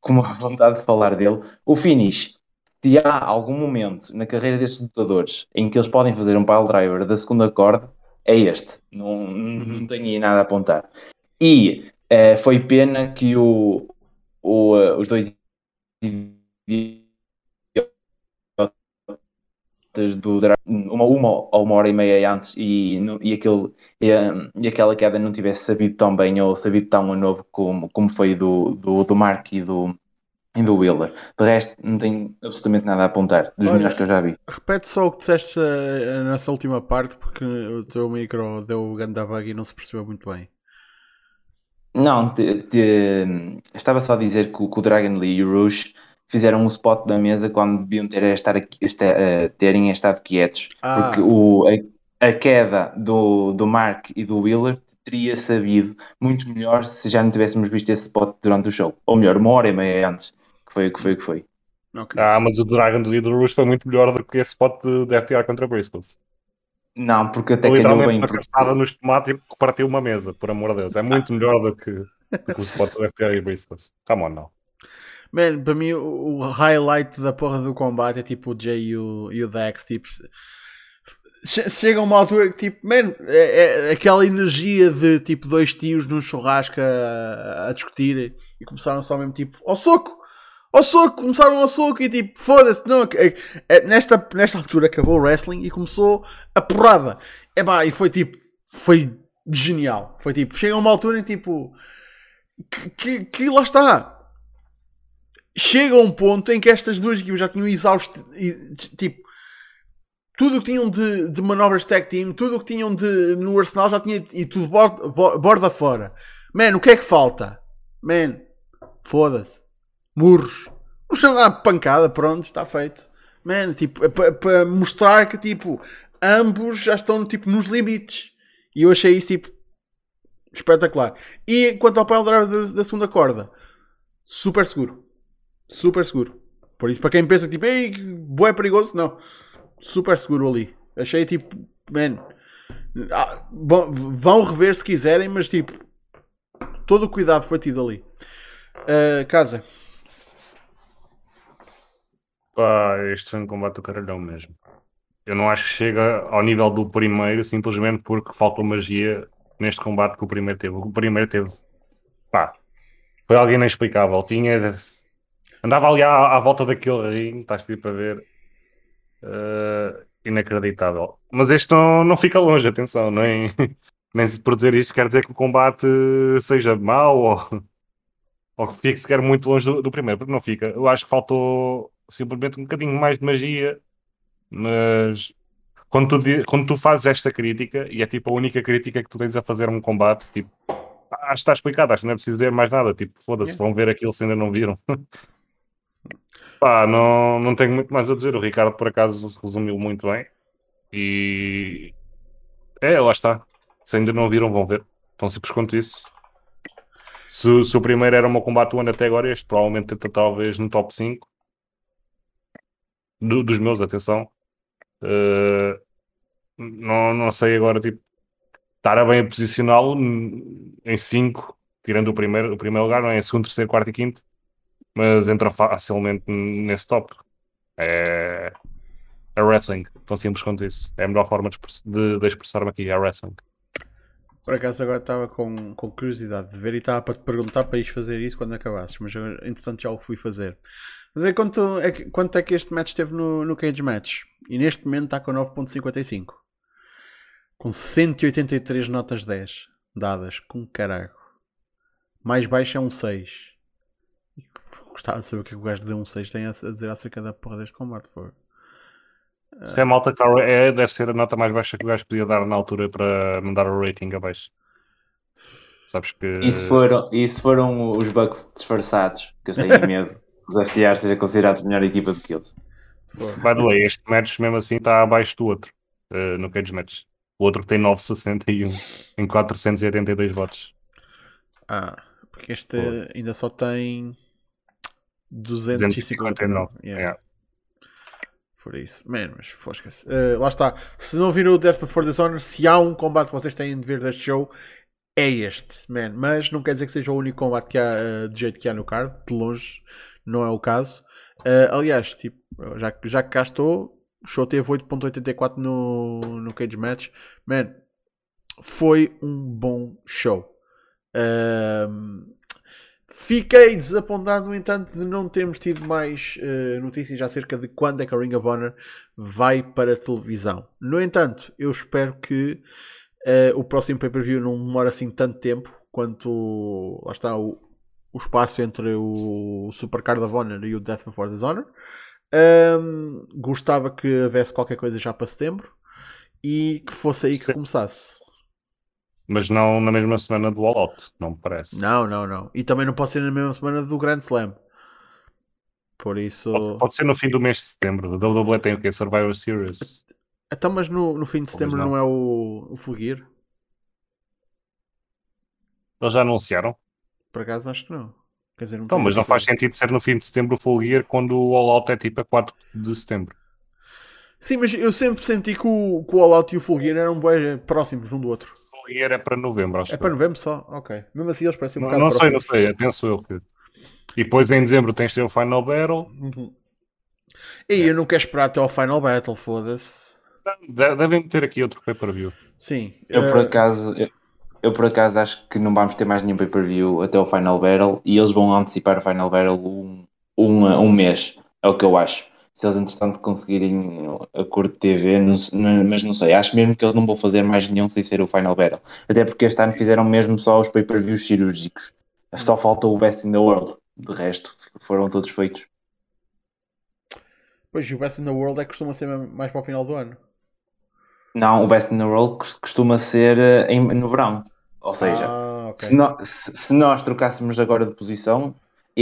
com uma *laughs* vontade de falar dele. O finish, se há algum momento na carreira destes lutadores em que eles podem fazer um pile driver da segunda corda, é este. Não, não tenho aí nada a apontar. E é, foi pena que o, o, uh, os dois do uma, uma ou uma hora e meia antes e, e, aquele, e, e, aquela queda não tivesse sabido tão bem ou sabido tão a novo como, como foi do, do, do Mark e do, e do Wheeler. De resto, não tenho absolutamente nada a apontar dos Olha, melhores que eu já vi. Repete só o que disseste uh, nessa última parte porque o teu micro deu o bug e não se percebeu muito bem. Não, te, te, estava só a dizer que, que, o Dragon Lee e o Rush fizeram um spot da mesa quando deviam ter estar, estar, uh, terem estado quietos. Ah. Porque o, a, a, queda do, do Mark e do Wheeler teria sabido muito melhor se já não tivéssemos visto esse spot durante o show. Ou melhor, uma hora e meia antes, que foi o que foi. Que foi. Okay. Ah, mas o Dragon do Rush foi muito melhor do que esse spot de FTR contra Briscoes. Não, porque até calhou bem. uma cabeçada nos tomates e partiu uma mesa, por amor de Deus. É muito *laughs* melhor do que, do que o Sport do FTA e Briscoes. Come on, não. Man, para mim o, highlight da porra do combate é tipo o Jay e o, e o Dex, tipo... Chega uma altura que tipo, man, é, é, aquela energia de tipo dois tios num churrasco a, a discutir e começaram só mesmo tipo, ao soco! ao soco, começaram ao soco e tipo, foda-se, não, é, é, nesta, nesta altura acabou o wrestling e começou a porrada. É pá, e foi tipo, foi genial. Foi tipo, chega a uma altura em tipo, que, que, que lá está. Chega um ponto em que estas duas equipas já tinham exausto, tipo, tudo o que tinham de, de manobras tag team, tudo o que tinham de, no arsenal já tinha e tudo borda, borda fora. Man, o que é que falta? Man, foda-se murros. Vamos chamar pancada, pronto, está feito. Man, tipo, é para mostrar que, tipo, ambos já estão, tipo, nos limites. E eu achei isso, tipo, espetacular. E quanto ao pile driver da segunda corda, super seguro. Super seguro. Por isso, para quem pensa, tipo, ei, boé perigoso, não. Super seguro ali. Achei, tipo, man, ah, vão rever se quiserem, mas, tipo, todo o cuidado foi tido ali. Uh, casa. Pá, este foi um combate do caralhão mesmo. Eu não acho que chega ao nível do primeiro, simplesmente porque falta magia neste combate que o primeiro teve. O primeiro teve. Pá, foi algo inexplicável. Tinha. Andava ali à, à volta daquele ringue, estás tipo a ver. Uh, inacreditável. Mas este não, não fica longe, atenção, nem, *laughs* nem por dizer isto quer dizer que o combate seja mau ou, *laughs* ou que fique sequer muito longe do, do primeiro, porque não fica. Eu acho que faltou simplesmente um bocadinho mais de magia, mas quando tu, quando tu fazes esta crítica, e é tipo a única crítica que tu tens a fazer um combate, tipo, acho que está explicado, acho que não é preciso dizer mais nada. Tipo, foda-se, yeah. vão ver aquilo se ainda não viram. *laughs* Pá, não, não tenho muito mais a dizer. O Ricardo, por acaso, resumiu muito bem. E. É, lá está. Se ainda não viram, vão ver. Tão simples quanto isso. Se, se o primeiro era o meu combate do ano até agora, este provavelmente está talvez no top 5 do, dos meus, atenção. Uh, não, não sei agora, tipo, estar a bem posicioná-lo em 5, tirando o primeiro, o primeiro lugar, não é? Segundo, terceiro, quarto e quinto, mas entra facilmente nesse top. É, é wrestling, tão simples quanto isso. É a melhor forma de, de, expressar-me aqui, é wrestling. Por acaso agora estava com, com curiosidade de ver e estava para te perguntar para ires fazer isso quando acabasses, mas entretanto já o fui fazer. Mas quanto é, quanto é que este match teve no, no Cage Match? E neste momento está com 9.55 com 183 notas 10 dadas, com caralho. Mais baixo é um 6. Gostava de saber o que, é que o gajo de um 6 tem a dizer acerca da porra deste combate. Foi. Se é malta que tá, é, deve ser a nota mais baixa que o gajo podia dar na altura para mandar o rating abaixo. Sabes que. E se foram, e se foram os bugs disfarçados, que eu tenho *laughs* medo os FTR sejam considerados melhor equipa do que eles. By the way, este match mesmo assim está abaixo do outro uh, no Cage Match. O outro tem 961 em 482 votos. Ah, porque este Pô. ainda só tem 259. Yeah. Yeah. Por isso, man, mas fosca-se. Uh, lá está. Se não viram o Death Before Dishonor, se há um combate que vocês têm de ver deste show, é este, man. Mas não quer dizer que seja o único combate que há uh, de jeito que há no card, de longe, não é o caso. Uh, aliás, tipo, já, já que cá estou, o show teve 8.84 no, no Cage Match. Man, foi um bom show. Uh, fiquei desapontado, no entanto, de não termos tido mais uh, notícias acerca de quando é que a Ring of Honor vai para a televisão. No entanto, eu espero que uh, o próximo pay-per-view não demore assim tanto tempo quanto lá está o, o espaço entre o Supercard of Honor e o Death Before Dishonor. Um, gostava que houvesse qualquer coisa já para setembro e que fosse aí que começasse. Mas não na mesma semana do All Out, não me parece. Não, não, não. E também não pode ser na mesma semana do Grand Slam. Por isso. Pode, pode ser no fim do mês de setembro. O WWE tem o quê? Survivor Series. Então, mas no, no fim de setembro não. não. é o, o Full Gear? Eles já anunciaram? Por acaso acho que não. Quer dizer, não então, mas não faz sentido ser no fim de setembro o Full Gear quando o All Out é tipo a 4 de setembro. Sim, mas eu sempre senti que o, que o All Out e o Full Gear eram bem próximos um do outro. Gear é para novembro, acho. É para novembro só? Ok. Mesmo assim eles parecem um não, bocado Não sei, não sei, penso eu que... E depois em dezembro tens de ter o Final Battle. Uhum. E é. eu não quero esperar até ao Final Battle, foda-se. Devem ter aqui outro pay-per-view. Sim. Eu uh... por acaso... Eu eu por acaso acho que não vamos ter mais nenhum pay-per-view até o Final Battle e eles vão antecipar o Final Battle um, um, um mês, é o que eu acho. Se eles entretanto conseguirem a cor de TV, não, não, mas não sei, acho mesmo que eles não vão fazer mais nenhum sem ser o Final Battle. Até porque este ano fizeram mesmo só os pay-per-views cirúrgicos. Só falta o Best in the World, de resto foram todos feitos. Pois, o Best in the World é que costuma ser mais para o final do ano. Não, o Best in the World costuma ser eh, em, no verão. Ou seja, ah, okay. se, nós, se, nós trocássemos agora de posição,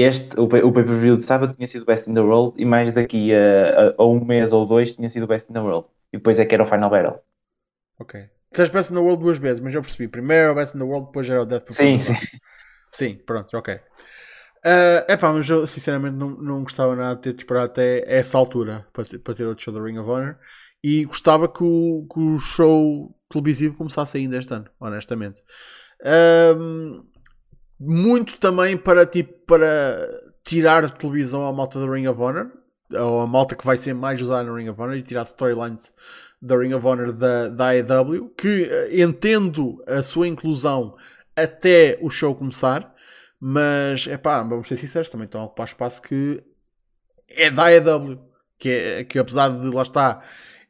este, o, o pay-per-view de sábado tinha sido Best in the World e mais daqui a, a, a, um mês ou dois tinha sido Best in the World. E depois é que era o Final Battle. Ok. Disseste Best in the World duas vezes, mas eu percebi. Primeiro era o Best in the World, depois era o Death Sim, sim. Sim, pronto, ok. É uh, epá, mas eu sinceramente não, não gostava nada de ter de esperar até essa altura para ter, para ter outro show da Ring of Honor e gostava que o, que o show televisivo começasse ainda este ano, honestamente. Um, muito também para, tipo, para tirar televisão a malta do Ring of Honor, ou a malta que vai ser mais usada no Ring of Honor e tirar storylines da Ring of Honor da, da AEW, que uh, entendo a sua inclusão até o show começar, mas é pá, vamos ser sinceros, também estão a ocupar espaço que é da AEW, que, é, que apesar de lá estar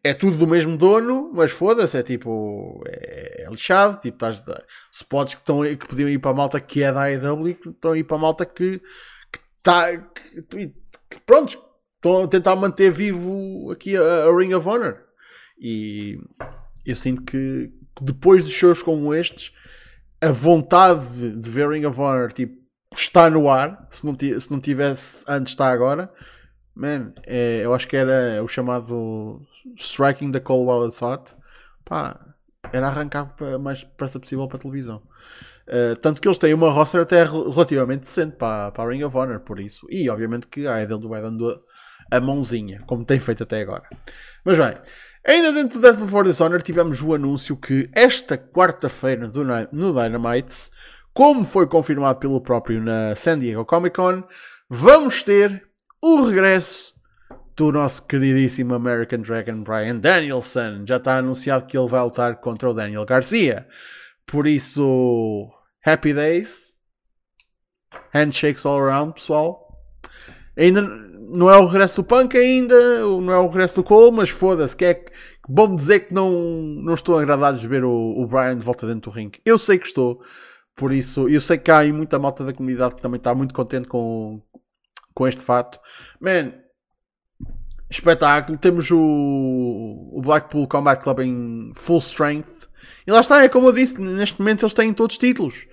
é tudo do mesmo dono, mas foda-se, é tipo, é, é lixado, tipo, estás, spots que, estão, que podiam ir para a malta que é da AEW que estão a ir para a malta que está, que, que, pronto, estão a tentar manter vivo aqui a, a, Ring of Honor. E eu sinto que depois de shows como estes, a vontade de, de ver Ring of Honor, tipo, está no ar, se não, se não tivesse antes, está agora. Man, é, eu acho que era o chamado Striking the Cold While It's Hot. Pá, era arrancar o mais depressa possível para a televisão. Uh, tanto que eles têm uma roster até relativamente decente para, para a Ring of Honor, por isso. E obviamente que a Idol vai dando a, a mãozinha, como tem feito até agora. Mas bem, ainda dentro do Death Before Dishonor tivemos o anúncio que esta quarta-feira no Dynamite, como foi confirmado pelo próprio na San Diego Comic Con, vamos ter o regresso do nosso queridíssimo American Dragon Brian Danielson. Já está anunciado que ele vai lutar contra o Daniel Garcia. Por isso, happy days. Handshakes all around, pessoal. Ainda não é o regresso do Punk ainda, não é o regresso do Cole, mas foda-se, que é bom dizer que não, não estou agradado de ver o, o Brian de volta dentro do ringue. Eu sei que estou, por isso, eu sei que há aí muita malta da comunidade que também está muito contente com, com este fato. Man, espetáculo. Temos o, o Blackpool Combat Club em full strength. E lá está, é como eu disse, neste momento eles têm todos os títulos.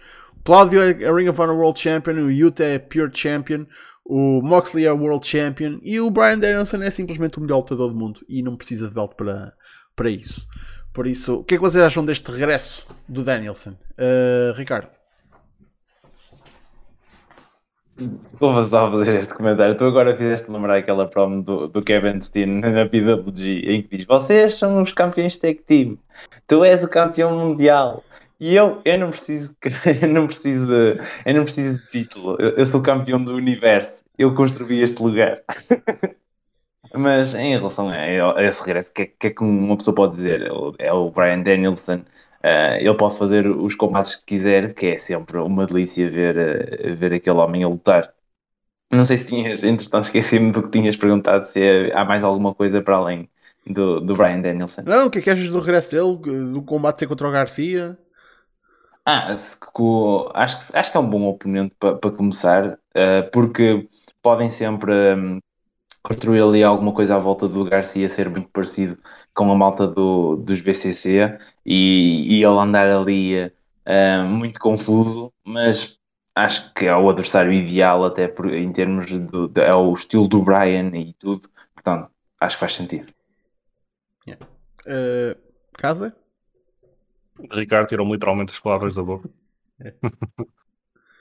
Claudio é Ring of Honor World Champion, o Yuta é Pure Champion, o Moxley é World Champion e o Brian Danielson é simplesmente o melhor lutador do mundo e não precisa de belt para, para isso. Por isso, o que é que vocês acham deste regresso do Danielson? Uh, Ricardo? Vou só fazer este comentário. Tu agora fizeste lembrar aquela promo do, do Kevin Steen na PWG em que diz: Vocês são os campeões tag team, tu és o campeão mundial. E eu, eu não preciso, *laughs* eu não preciso de, eu não preciso de título. Eu, eu sou campeão do universo. Eu construí este lugar. *laughs* Mas em relação a, a esse regresso, o que, é, que, é que uma pessoa pode dizer? É o Brian Danielson Uh, ele pode fazer os combates que quiser, que é sempre uma delícia ver, uh, ver aquele homem a lutar. Não sei se tinhas, entretanto, esqueci-me do que tinhas perguntado, se é, há mais alguma coisa para além do, do Brian Danielson. Não, o que é que achas do regresso dele, do combate ser contra o Garcia? Ah, acho que, acho que é um bom oponente para pa começar, uh, porque podem sempre um, construir ali alguma coisa à volta do Garcia ser muito parecido com a malta do, dos BCC e, e ele andar ali uh, muito confuso, mas acho que é o adversário ideal até por, em termos do, de, é o estilo do Brian e tudo, portanto acho que faz sentido. Yeah. Uh, casa? Ricardo tirou literalmente as palavras da boca. É. *laughs*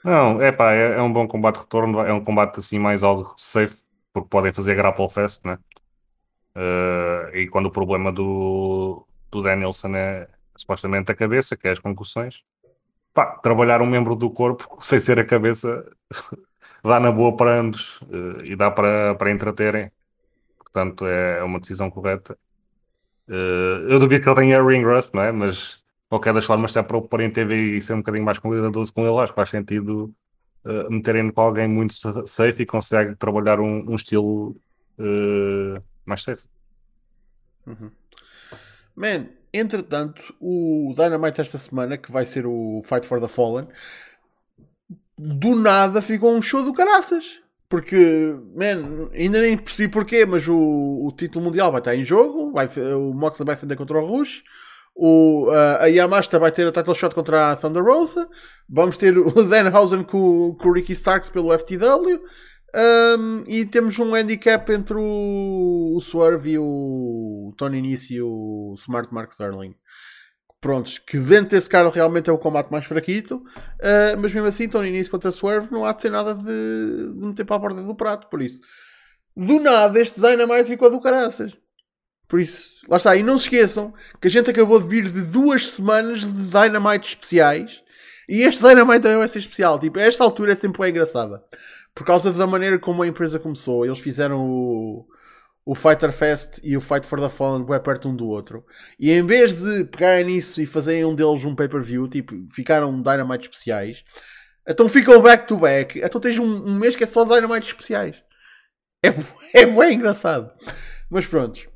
Não, é pá, é, é, um bom combate de retorno, é um combate assim mais algo safe, porque podem fazer grapple fest, né? Uh, e quando o problema do, do Danielson é supostamente a cabeça, que é as concussões, pá, trabalhar um membro do corpo *laughs* sem ser a cabeça *laughs* dá na boa para ambos uh, e dá para, para entreterem. Portanto, é, uma decisão correta. Uh, eu duvido que ele tenha ring rust, não é? Mas, qualquer das formas, se é para o em TV e ser um bocadinho mais cuidadoso com ele, acho que faz sentido uh, meterem com alguém muito safe e consegue trabalhar um, um estilo uh, mais safe. Uhum. Man, entretanto, o Dynamite esta semana, que vai ser o Fight for the Fallen, do nada ficou um show do caraças. Porque, man, ainda nem percebi porquê, mas o, o título mundial vai estar em jogo. Vai, o Moxley vai defender contra o Rush. O, uh, a Yamashita vai ter a title shot contra a Thunder Rosa. Vamos ter o *laughs* Danhausen com, com o Ricky Starks pelo FTW. Um, e temos um handicap entre o, o Swerve e o Tony Nese e o Smart Mark Sterling. Prontos, que dentro desse cara realmente é o combate mais fraquito, uh, mas mesmo assim, Tony Nese contra Swerve não há de ser nada de, de meter para a borda do prato. Por isso, do nada, este Dynamite ficou do caraças. Por isso, lá está. E não se esqueçam que a gente acabou de vir de duas semanas de Dynamite especiais. E este Dynamite também vai ser especial. Tipo, esta altura é sempre bem engraçada por causa da maneira como a empresa começou. Eles fizeram o, o Fighter Fest e o Fight for the Fallen bem perto um do outro. E em vez de pegarem nisso e fazerem um deles um pay-per-view, tipo, ficaram Dynamite especiais, então ficam back-to-back. Então tens um, um, mês que é só Dynamite especiais. É, *laughs* é bem engraçado. Mas pronto.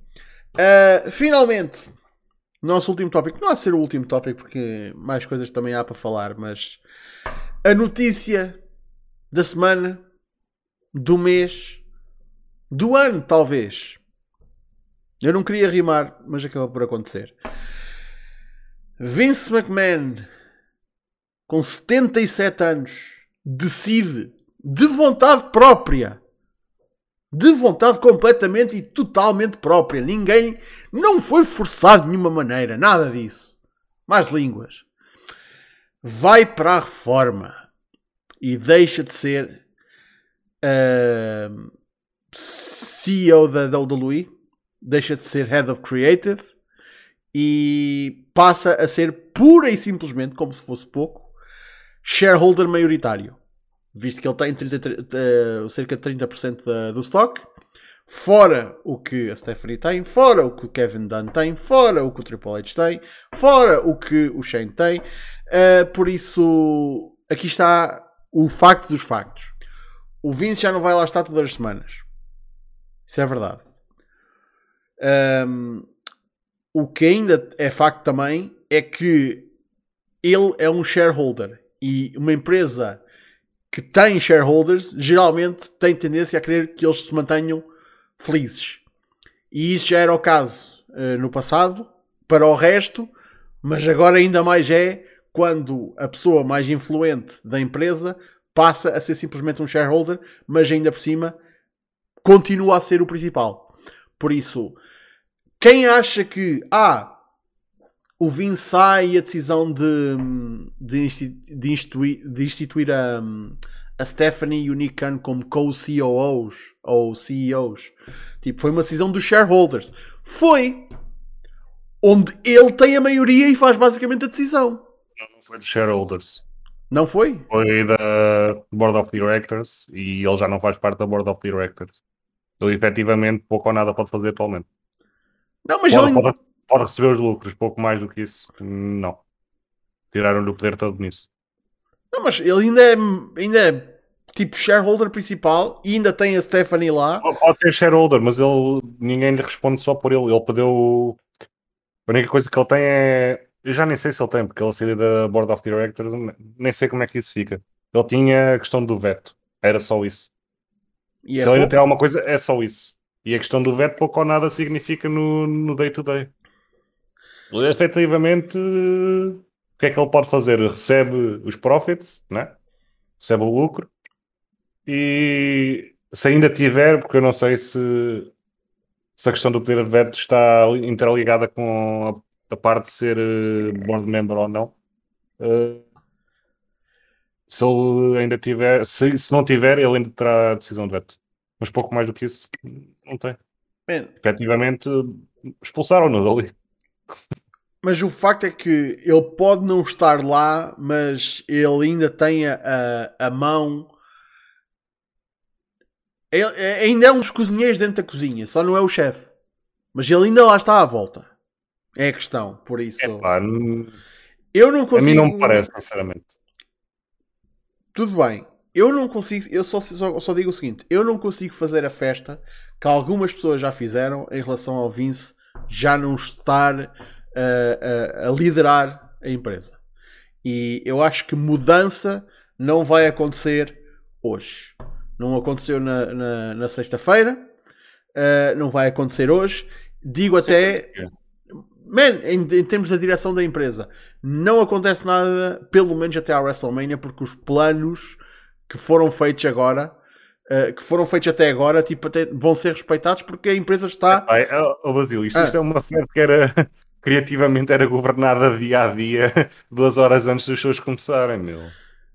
Uh, finalmente, nosso último tópico. Não há de ser o último tópico, porque mais coisas também há para falar, mas a notícia da semana, do mês, do ano, talvez. Eu não queria rimar, mas acabou por acontecer. Vince McMahon, com 77 anos, decide, de vontade própria, de vontade completamente e totalmente própria. Ninguém não foi forçado de nenhuma maneira, nada disso. Mais línguas. Vai para a reforma e deixa de ser CEO da WWE, deixa de ser Head of Creative e passa a ser pura e simplesmente, como se fosse pouco, shareholder maioritário visto que ele tem 30, uh, cerca de 30% da, do stock, fora o que a Stephanie tem, fora o que o Kevin Dunn tem, fora o que o Triple H tem, fora o que o Shane tem. Uh, por isso, aqui está o facto dos factos. O Vince já não vai lá estar todas as semanas. Isso é verdade. Um, o que ainda é facto também é que ele é um shareholder e uma empresa que têm shareholders geralmente têm tendência a querer que eles se mantenham felizes. E isso já era o caso uh, no passado, para o resto, mas agora ainda mais é quando a pessoa mais influente da empresa passa a ser simplesmente um shareholder, mas ainda por cima continua a ser o principal. Por isso, quem acha que ah, o Vince sai a decisão de, de, de, instituir, de instituir a, a Stephanie e o Nick Khan como co-COOs ou CEOs. Tipo, foi uma decisão dos shareholders. Foi onde ele tem a maioria e faz basicamente a decisão. Não foi dos shareholders. Não foi? Foi da Board of Directors e ele já não faz parte da Board of Directors. Ele efetivamente pouco ou nada pode fazer atualmente. Não, mas pode, ele... pode, pode receber os lucros, pouco mais do que isso, não. Tiraram-lhe o poder todo nisso. Não, mas ele ainda é, ainda é tipo shareholder principal e ainda tem a Stephanie lá. Pode ser shareholder, mas ele ninguém lhe responde só por ele. Ele perdeu. A única coisa que ele tem é. Eu já nem sei se ele tem, porque ele saiu da Board of Directors, nem sei como é que isso fica. Ele tinha a questão do veto, era só isso. E se é ele ainda tem alguma coisa, é só isso. E a questão do veto pouco ou nada significa no day-to-day. -day. Efetivamente, o que é que ele pode fazer? Recebe os profits, né? recebe o lucro, e se ainda tiver, porque eu não sei se, se a questão do poder de veto está interligada com a, parte de ser uh, board member ou não. Uh, se ele ainda tiver, se, se não tiver, ele ainda terá a decisão de veto. Mas pouco mais do que isso, não tem. Man. Efetivamente, expulsaram-no dali. Mas o facto é que ele pode não estar lá, mas ele ainda tem a, a, a mão. Ele, é, ainda é um dos cozinheiros dentro da cozinha, só não é o chefe. Mas ele ainda lá está à volta. É a questão, por isso. Epá, não... Eu não consigo. A mim não me parece, sinceramente. Tudo bem. Eu não consigo. Eu só, só, só digo o seguinte: eu não consigo fazer a festa que algumas pessoas já fizeram em relação ao Vince já não estar a, a, a liderar a empresa. E eu acho que mudança não vai acontecer hoje. Não aconteceu na, na, na sexta-feira, uh, não vai acontecer hoje. Digo Sim, até, man, em, em, termos da direção da empresa, não acontece nada, pelo menos até à WrestleMania, porque os planos que foram feitos agora, uh, que foram feitos até agora, tipo, até vão ser respeitados porque a empresa está. Ai, oh, Basílio, isto, ah. isto é uma festa que era *laughs* criativamente era governada dia a dia, *laughs* duas horas antes dos shows começarem, meu.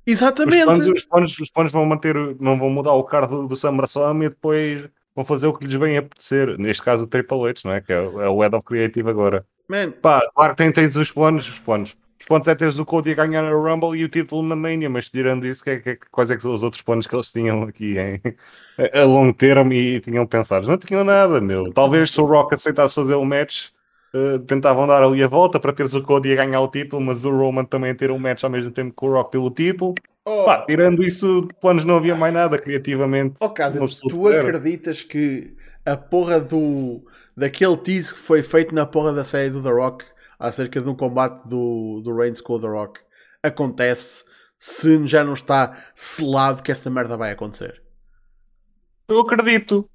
Exatamente. Os planos, os planos, os planos vão manter, não vão mudar o card do, do SummerSlam e depois vão fazer o que lhes bem apetecer. Neste caso, o Triple H, não é? Que é, é o Head of Creative agora. Man. Pá, claro que tens os planos, os planos. os pontos é teres o Cody a ganhar a Rumble e o título na Mania, mas tirando isso, que, é, que, quais é que são os outros pontos que eles tinham aqui em, a longo termo e tinham pensado? Não tinham nada, meu. Talvez se o Rock aceitasse fazer o match, uh, tentavam dar ali a volta para teres o Cody a ganhar o título, mas o Roman também a ter um match ao mesmo tempo que o Rock pelo título. Oh. Pá, tirando isso, planos não havia mais nada criativamente. Oh, Casa, tu acreditas que a porra do daquele tease que foi feito na porra da série do The Rock acerca de um combate do, do Reigns com o The Rock acontece se já não está selado que essa merda vai acontecer? Eu acredito.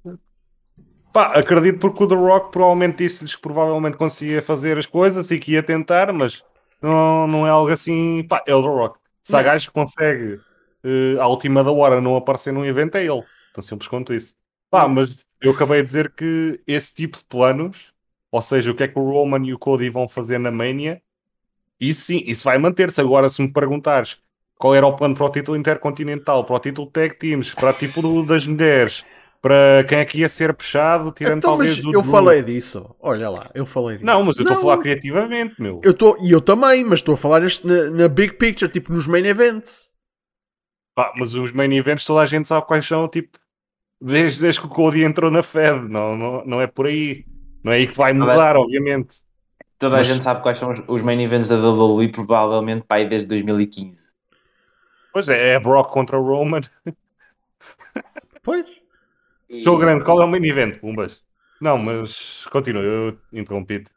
Pá, acredito porque o The Rock provavelmente disse-lhes que provavelmente conseguia fazer as coisas e que ia tentar, mas não, não é algo assim. Pá, é o The Rock. Se há gajo que consegue uh, à última da hora não aparecer num evento, é ele. Tão simples quanto isso. Pá, mas eu acabei de dizer que esse tipo de planos ou seja, o que é que o Roman e o Cody vão fazer na Mania, isso sim, isso vai manter-se. Agora, se me perguntares qual era o plano para o título intercontinental, para o título tag teams, para o título das mulheres, para quem é que ia ser puxado, tirando então, talvez o. Eu Drew. falei disso, olha lá, eu falei disso. Não, mas eu estou a falar criativamente, meu. Eu tô, e eu também, mas estou a falar neste, na, na, big picture, tipo nos main events. Pá, mas os main events toda a gente sabe quais são, tipo, desde, desde que o Cody entrou na Fed, não, não, não é por aí. Não é aí que vai mudar, toda, obviamente. Toda Mas... a gente sabe quais são os, os main events da WWE, provavelmente aí desde 2015. Pois é, é Brock contra Roman. *laughs* Pois. Estou grande, qual é o main event, Pumbas? Não, mas continua, eu interrompi-te.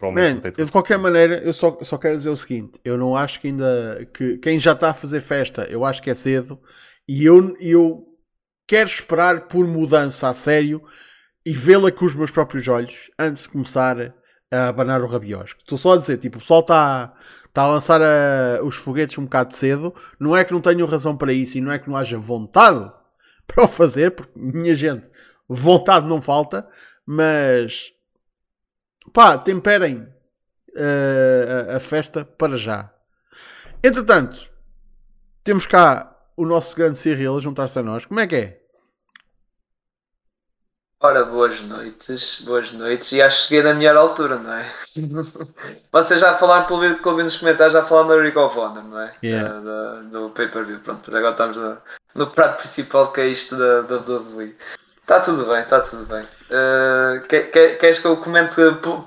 Man, eu, de qualquer maneira, eu só, só quero dizer o seguinte: eu não acho que ainda. que Quem já está a fazer festa, eu acho que é cedo. E eu, eu quero esperar por mudança a sério e vê-la com os meus próprios olhos antes de começar a abanar o rabiosco. Estou só a dizer, tipo, o pessoal está tá a lançar a, os foguetes um bocado cedo. Não é que não tenham razão para isso e não é que não haja vontade *laughs* para o fazer, porque, minha gente, vontade não falta, mas pá, temperem uh, a, a festa para já. Entretanto, temos cá o nosso grande Cyril a juntar-se a nós. Como é que é? Ora, boas noites, boas noites, e acho que cheguei na melhor altura, não é? *laughs* Vocês já falaram, pelo vídeo que ouvi nos comentários, já falaram da Ring of Honor, não é? Yeah. Da, da, do pay-per-view, pronto, agora estamos no, no prato principal que é isto da, da WWE. Está tudo bem, está tudo bem. Uh, que, que, queres que eu comente,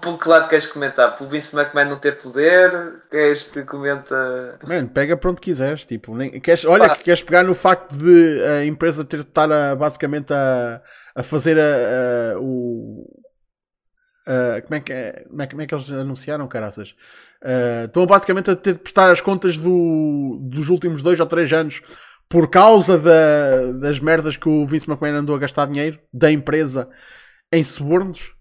pelo que lado queres comentar? Pelo Vince McMahon não ter poder? Queres que comente... Mano, pega para onde quiseres, tipo, nem, queres, olha, que queres pegar no facto de a empresa ter de estar a, basicamente a a fazer a, a o. A, como, é que, é, como, é, como é que eles anunciaram, caraças? Uh, estão basicamente a ter de prestar as contas do, dos últimos dois ou três anos por causa da, das merdas que o Vince McMahon andou a gastar dinheiro da empresa em subornos.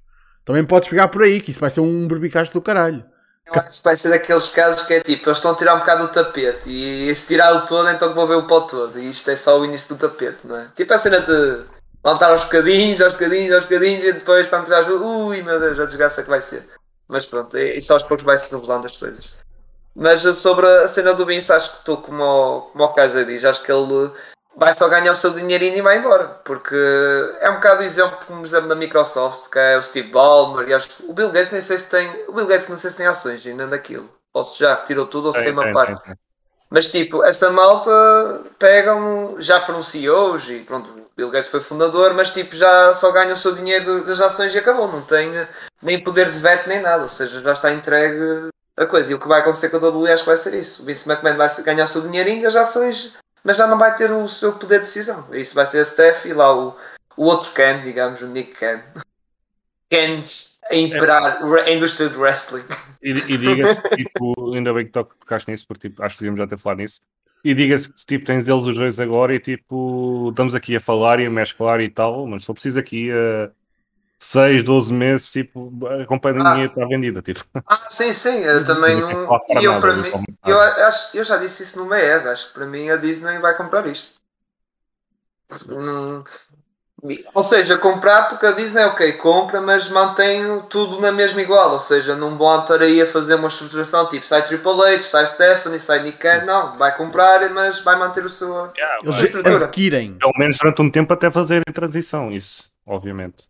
Também podes pegar por aí, que isso vai ser um berbicaste do caralho. Eu acho que vai ser daqueles casos que é tipo, eles estão a tirar um bocado do tapete e se tirar o todo, então vou ver o pó todo. E isto é só o início do tapete, não é? Tipo a cena de Voltar aos bocadinhos, aos bocadinhos, aos bocadinhos, e depois quando tiveres, ui meu Deus, a desgraça que vai ser. Mas pronto, isso aos poucos vai-se revelando as coisas. Mas sobre a cena do Vince, acho que estou como o, como o Kaiser diz, acho que ele vai só ganhar o seu dinheirinho e vai embora. Porque é um bocado o exemplo, como exemplo da Microsoft, que é o Steve Ballmer, e acho que o Bill Gates nem sei se tem. O Bill Gates não sei se tem ações ainda daquilo. Ou se já retirou tudo ou se é, tem uma é, parte. É, Mas tipo, essa malta pegam, já foram CEOs e pronto, Bill Gates foi fundador, mas tipo, já só ganha o seu dinheiro das ações e acabou. Não tem nem poder de veto nem nada. Ou seja, já está entregue a coisa. E o que vai acontecer com a WWE acho que vai ser isso. O Vince McMahon vai ganhar o seu dinheirinho das ações, mas já não vai ter o seu poder de decisão. Isso vai ser a Steph e lá o, o outro Ken, digamos, o Nick Ken. Kens a imperar é. a indústria do wrestling. E, e diga-se, tipo, ainda bem que tocaste nisso, porque tipo, acho que devíamos já ter falado nisso. E diga-se que tipo, tens eles os dois agora e tipo, estamos aqui a falar e a mesclar e tal, mas só preciso aqui a 6, 12 meses, tipo, a companhia ah. está vendida. Tipo. Ah, sim, sim, eu também não. Eu, para mim, eu, acho, eu já disse isso no MER, acho que para mim a Disney vai comprar isto. Não, ou seja, comprar porque a Disney, ok, compra, mas mantém tudo na mesma igual. Ou seja, não vão estar aí a fazer uma estruturação tipo sai Triple H, sai Stephanie, sai Nick Khan. Não, vai comprar, mas vai manter o seu, yeah, a sua estrutura. Adquirem. Pelo menos durante um tempo até fazer a transição, isso, obviamente.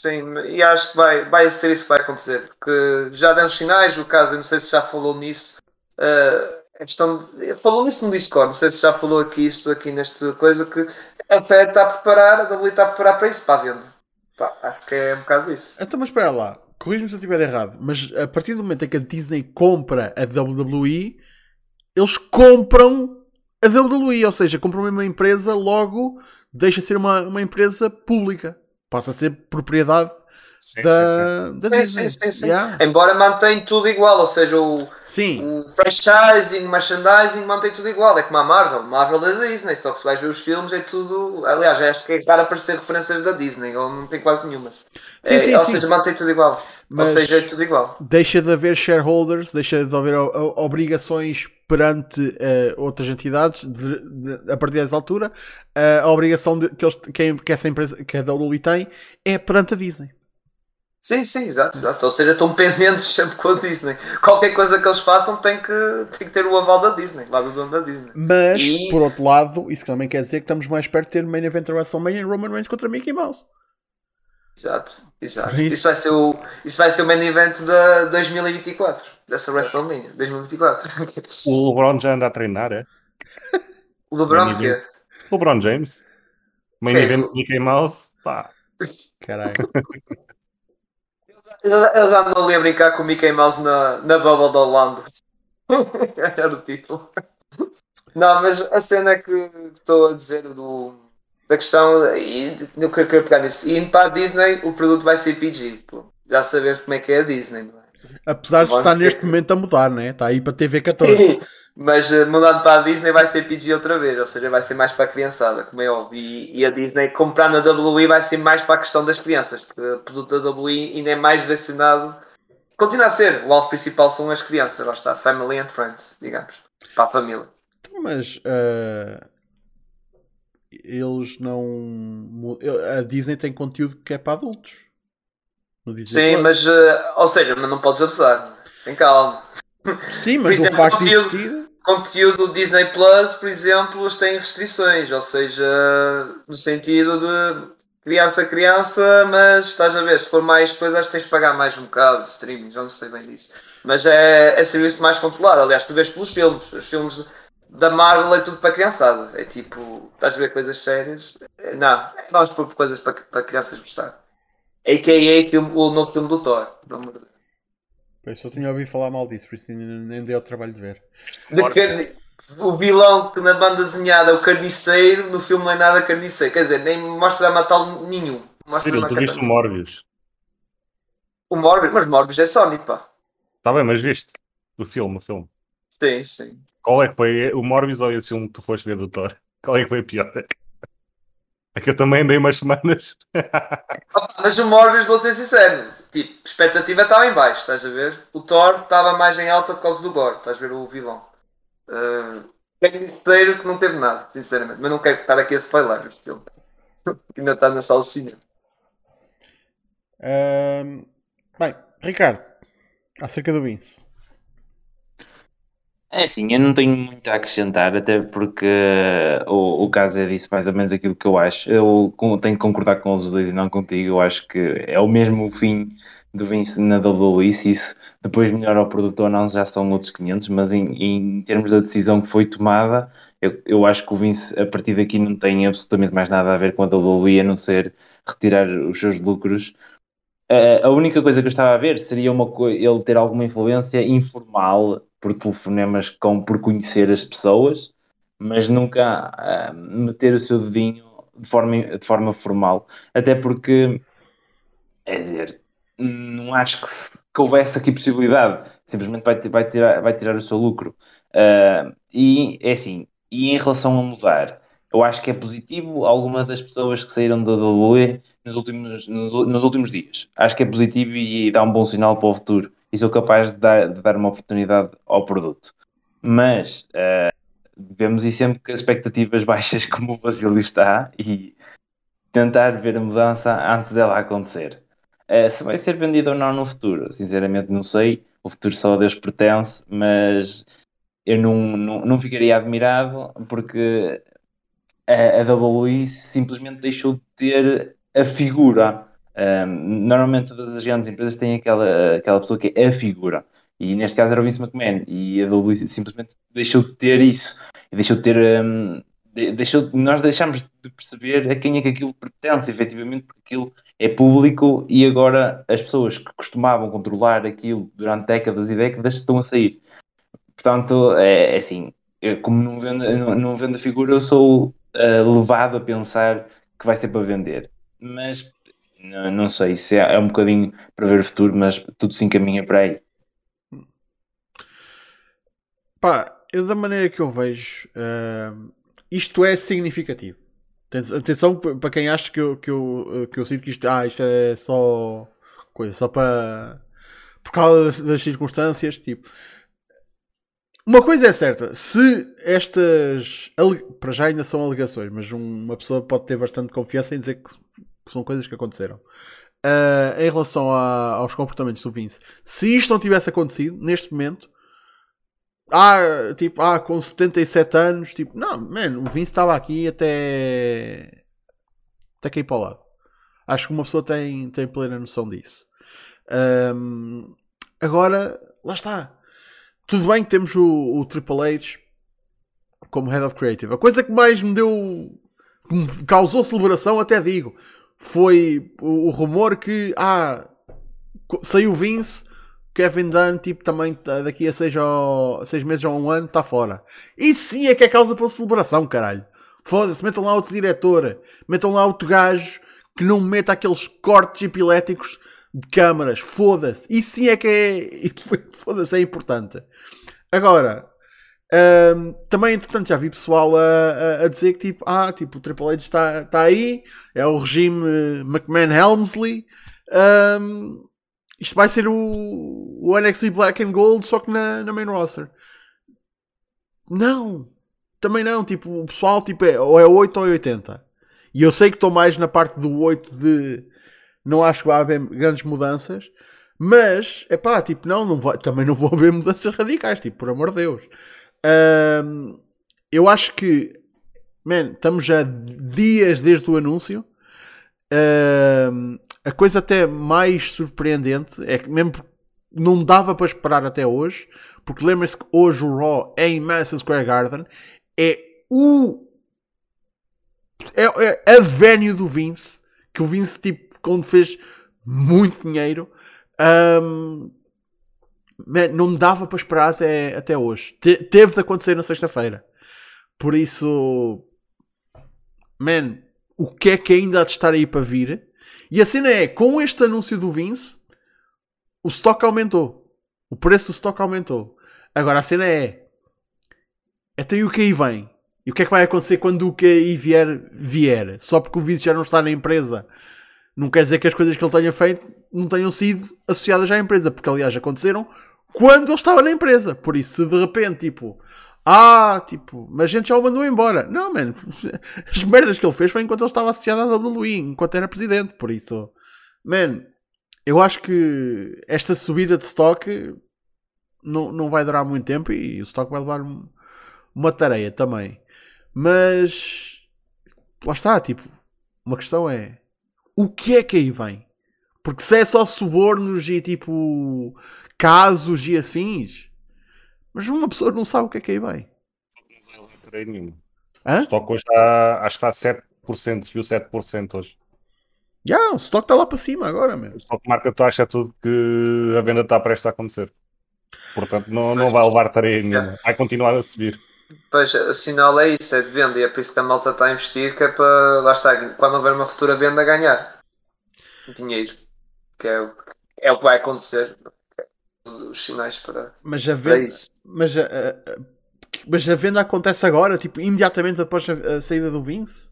Sim, e acho que vai, vai ser isso que vai acontecer, porque já demos sinais, o caso, eu não sei se já falou nisso, uh, falou nisso no Discord, não sei se já falou aqui isto aqui nesta coisa que a Fed está a preparar, a WWE está a preparar para isso, para a venda. Pá, acho que é um bocado isso. Então, mas espera lá, corrija-me se eu estiver errado, mas a partir do momento em que a Disney compra a WWE, eles compram a WWE, ou seja, compram uma empresa, logo deixa de ser uma, uma empresa pública, passa a ser propriedade Sim, da, sim, sim. da Sim, Disney. sim, sim, sim. Yeah. Embora mantém tudo igual, ou seja, o, Sim, o franchising, merchandising mantém tudo igual. É como a Marvel. Marvel é da Disney, só que se vais ver os filmes é tudo. Aliás, acho que é raro aparecer referências da Disney, ou não tem quase nenhumas. Sim, É, sim, ou sim. seja, mantém tudo igual. Mas- Ou seja, é tudo igual. deixa de haver shareholders, deixa de haver obrigações perante eh, outras entidades de- de- a partir dessa altura. eh, a obrigação de, que, eles, que, que essa empresa, que a WWE tem, é perante a Disney. Sim, sim, exato, exato. Ou seja, estão pendentes *laughs* sempre com a Disney. Qualquer coisa que eles façam tem que, tem que ter o aval da Disney, lá do dono da Disney. Mas, E- por outro lado, isso também quer dizer que estamos mais perto de ter main event da WrestleMania Roman Reigns contra Mickey Mouse. Exato, exato. Isso- Isso vai ser o, isso vai ser o main event da 2024, dessa WrestleMania, 2024. *laughs* O LeBron já anda a treinar, é? O LeBron é? event. LeBron James. Main Ok, event Mickey Mouse. Pá. Caralho. *laughs* Eles andam ali a brincar com o Mickey Mouse na, na Bubble de Orlando. *laughs* Era o título. Não, mas a cena que estou a dizer do, da questão, e eu quero, quero pegar nisso, indo para a Disney, o produto vai ser PG. pô. Já sabemos como é que é a Disney, não é? Apesar de estar ver. neste momento a mudar, né? Está aí para TV 14. Sim, mas eh, mudando para a Disney vai ser PG outra vez, ou seja, vai ser mais para a criançada, como é óbvio. E, e a Disney comprar na WWE vai ser mais para a questão das crianças, porque o produto da WWE ainda é mais direcionado. Continua a ser, o alvo principal são as crianças, lá está, family and friends, digamos, para a família. Então, Mas eh, eles não. A Disney tem conteúdo que é para adultos. Sim, Plus. mas, eh, ou seja, mas não podes abusar, tem calma. Sim, por mas o exemplo, facto de conteúdo- existir. Conteúdo Disney Plus, por exemplo, têm restrições, ou seja, no sentido de criança criança, mas estás a ver, se for mais coisas, acho que tens de pagar mais um bocado de streaming, já não sei bem disso. Mas é, é serviço mais controlado. Aliás, tu vês pelos filmes, os filmes da Marvel é tudo para criançada. É tipo, estás a ver coisas sérias? É, Não, vamos pôr coisas para, para crianças gostar. A.K.A. Filme, o novo filme do Thor. pelo amor de Deus. Pois só tinha ouvido falar mal disso, por isso nem, nem dei ao trabalho de ver. De carni- O vilão que na banda desenhada é o carniceiro, no filme não é nada carniceiro. Quer dizer, nem mostra a matá-lo nenhum. Mostra uma tu viste o. Morbius. O Morbius, mas Morbius é Sony, pá. Está bem, mas viste? O filme, o filme. Sim, sim. Qual é que foi o Morbius ou esse filme que tu foste ver do Thor? *laughs* Qual é que foi a pior? É que eu também andei umas semanas. *laughs* Mas o Morbius, vou ser sincero, tipo, a expectativa estava em baixo, estás a ver? O Thor estava mais em alta por causa do Gore, estás a ver o vilão. Uh, carniceiro que não teve nada, sinceramente. Mas não quero estar aqui a spoiler este filme. *laughs* Que ainda está na sala de cinema. Ahm, bem, Ricardo, acerca do Vince. É assim, eu não tenho muito a acrescentar, até porque o, o caso é disse mais ou menos aquilo que eu acho. Eu tenho que concordar com os dois e não contigo. Eu acho que é o mesmo fim do Vince na WWE. Se isso depois melhora o produto ou não, já são outros 500. Mas em, em termos da decisão que foi tomada, eu, eu acho que o Vince a partir daqui não tem absolutamente mais nada a ver com a WWE a não ser retirar os seus lucros. Eh, a única coisa que eu estava a ver seria uma ele ter alguma influência informal por telefonemas com por conhecer as pessoas, mas nunca ah, meter o seu dedinho de forma, de forma formal. Até porque, é dizer, não acho que, se- que houvesse aqui possibilidade. Simplesmente vai, vai, tirar, vai tirar o seu lucro. Ah, e é assim, e em relação a mudar, eu acho que é positivo alguma das pessoas que saíram da WWE nos últimos, nos, nos últimos dias. Acho que é positivo e dá um bom sinal para o futuro. E sou capaz de dar, de dar uma oportunidade ao produto. Mas eh, devemos ir sempre com as expectativas *laughs* baixas como o Basílio está e tentar ver a mudança antes dela acontecer. Eh, se vai ser vendido ou não no futuro, sinceramente não sei. O futuro só a Deus pertence, mas eu não, não, não ficaria admirado porque a, a WWE simplesmente deixou de ter a figura. Um, normalmente todas as grandes empresas têm aquela, aquela pessoa que é a figura. E neste caso era o Vince McMahon. E a WWE simplesmente deixou de ter isso. E deixou de ter. hum, de- deixou, nós deixámos de perceber a quem é que aquilo pertence, efetivamente, porque aquilo é público e agora as pessoas que costumavam controlar aquilo durante décadas e décadas estão a sair. Portanto, é, é assim, eu, como não vendo, não, não vendo a figura, eu sou ah, levado a pensar que vai ser para vender. Mas não, não sei se é, é um bocadinho para ver o futuro, mas tudo se encaminha para aí. Pá, eu da maneira que eu vejo, ahm, isto é significativo. Aten- Atenção para quem acha que eu, que eu, que eu sinto que isto, ah, isto é só coisa, só para por causa das, circunstâncias, tipo. Uma coisa é certa, se estas para já ainda são alegações, mas um- uma pessoa pode ter bastante confiança em dizer que são coisas que aconteceram. Ah, em relação a- aos comportamentos do Vince, se isto não tivesse acontecido neste momento, ah, tipo, ah, com 77 anos, tipo, não, mano, o Vince estava aqui até até cair para o lado. Acho que uma pessoa tem, tem plena noção disso. Ahm, agora, lá está. Tudo bem que temos o, o Triple H como Head of Creative. A coisa que mais me deu. que me causou celebração, até digo, foi o, o rumor que. Ah, saiu Vince. Kevin Dunn, tipo, também tá- daqui a seis, ou, seis meses ou um ano está fora. Isso sim é que é causa para celebração, caralho. Foda-se, metam lá outro diretor, metam lá outro gajo que não meta aqueles cortes epiléticos de câmaras. Foda-se. Isso sim é que é. *laughs* Foda-se, é importante. Agora, hum, também, entretanto, já vi pessoal a, a- a dizer que tipo, ah, tipo, o Triple H está, está aí, é o regime eh, McMahon-Helmsley. hum, isto vai ser o, o NXT Black and Gold, só que na, na main roster. Não! Também não, tipo, o pessoal tipo, é, ou é 8 ou é 80. E eu sei que estou mais na parte do 8 de não acho que vai haver grandes mudanças, mas é pá, tipo, não, não vai, também não vou haver *laughs* mudanças radicais, tipo, por amor de Deus. Eu acho que, man, estamos já dias desde o anúncio. A coisa até mais surpreendente é que mesmo não dava para esperar até hoje, porque lembrem-se que hoje o Raw é em Madison Square Garden, é o é, é a venue do Vince, que o Vince tipo quando fez muito dinheiro, man, não me dava para esperar até, até hoje. Te- teve de acontecer na sexta-feira. Por isso, man, o que é que ainda há de estar aí para vir? E a cena é, com este anúncio do Vince, o stock aumentou. O preço do stock aumentou. Agora a cena é, até o que aí vem? E o que é que vai acontecer quando o que aí vier, vier? Só porque o Vince já não está na empresa, não quer dizer que as coisas que ele tenha feito não tenham sido associadas à empresa, porque aliás aconteceram quando ele estava na empresa. Por isso, se de repente, tipo, ah, tipo, mas a gente já o mandou embora. Não, mano, *laughs* as merdas que ele fez foi enquanto ele estava associado à WWE, enquanto era presidente. Por isso, man, eu acho que esta subida de stock não, não vai durar muito tempo e o stock vai levar um- uma tareia também. Mas lá está, tipo, uma questão é o que é que aí vem? Porque se é só subornos e tipo casos e afins, mas uma pessoa não sabe o que é que aí vem. Não vai levar nenhuma. O estoque hoje está, acho que está a 7%, subiu 7% hoje. Já, o stock está lá para cima agora, meu. O estoque marca taxa tudo que a venda está prestes a acontecer. Portanto, não, não vai levar tarefa nenhuma. Vai continuar a subir. Pois, o sinal é isso, é de venda, e é por isso que a malta está a investir, que é para, lá está, quando houver uma futura venda, ganhar dinheiro, que é, o- é o que vai acontecer, os, os sinais para, Mas a venda, mas a, a- a- mas a venda acontece agora, tipo, imediatamente após a, a saída do Vince?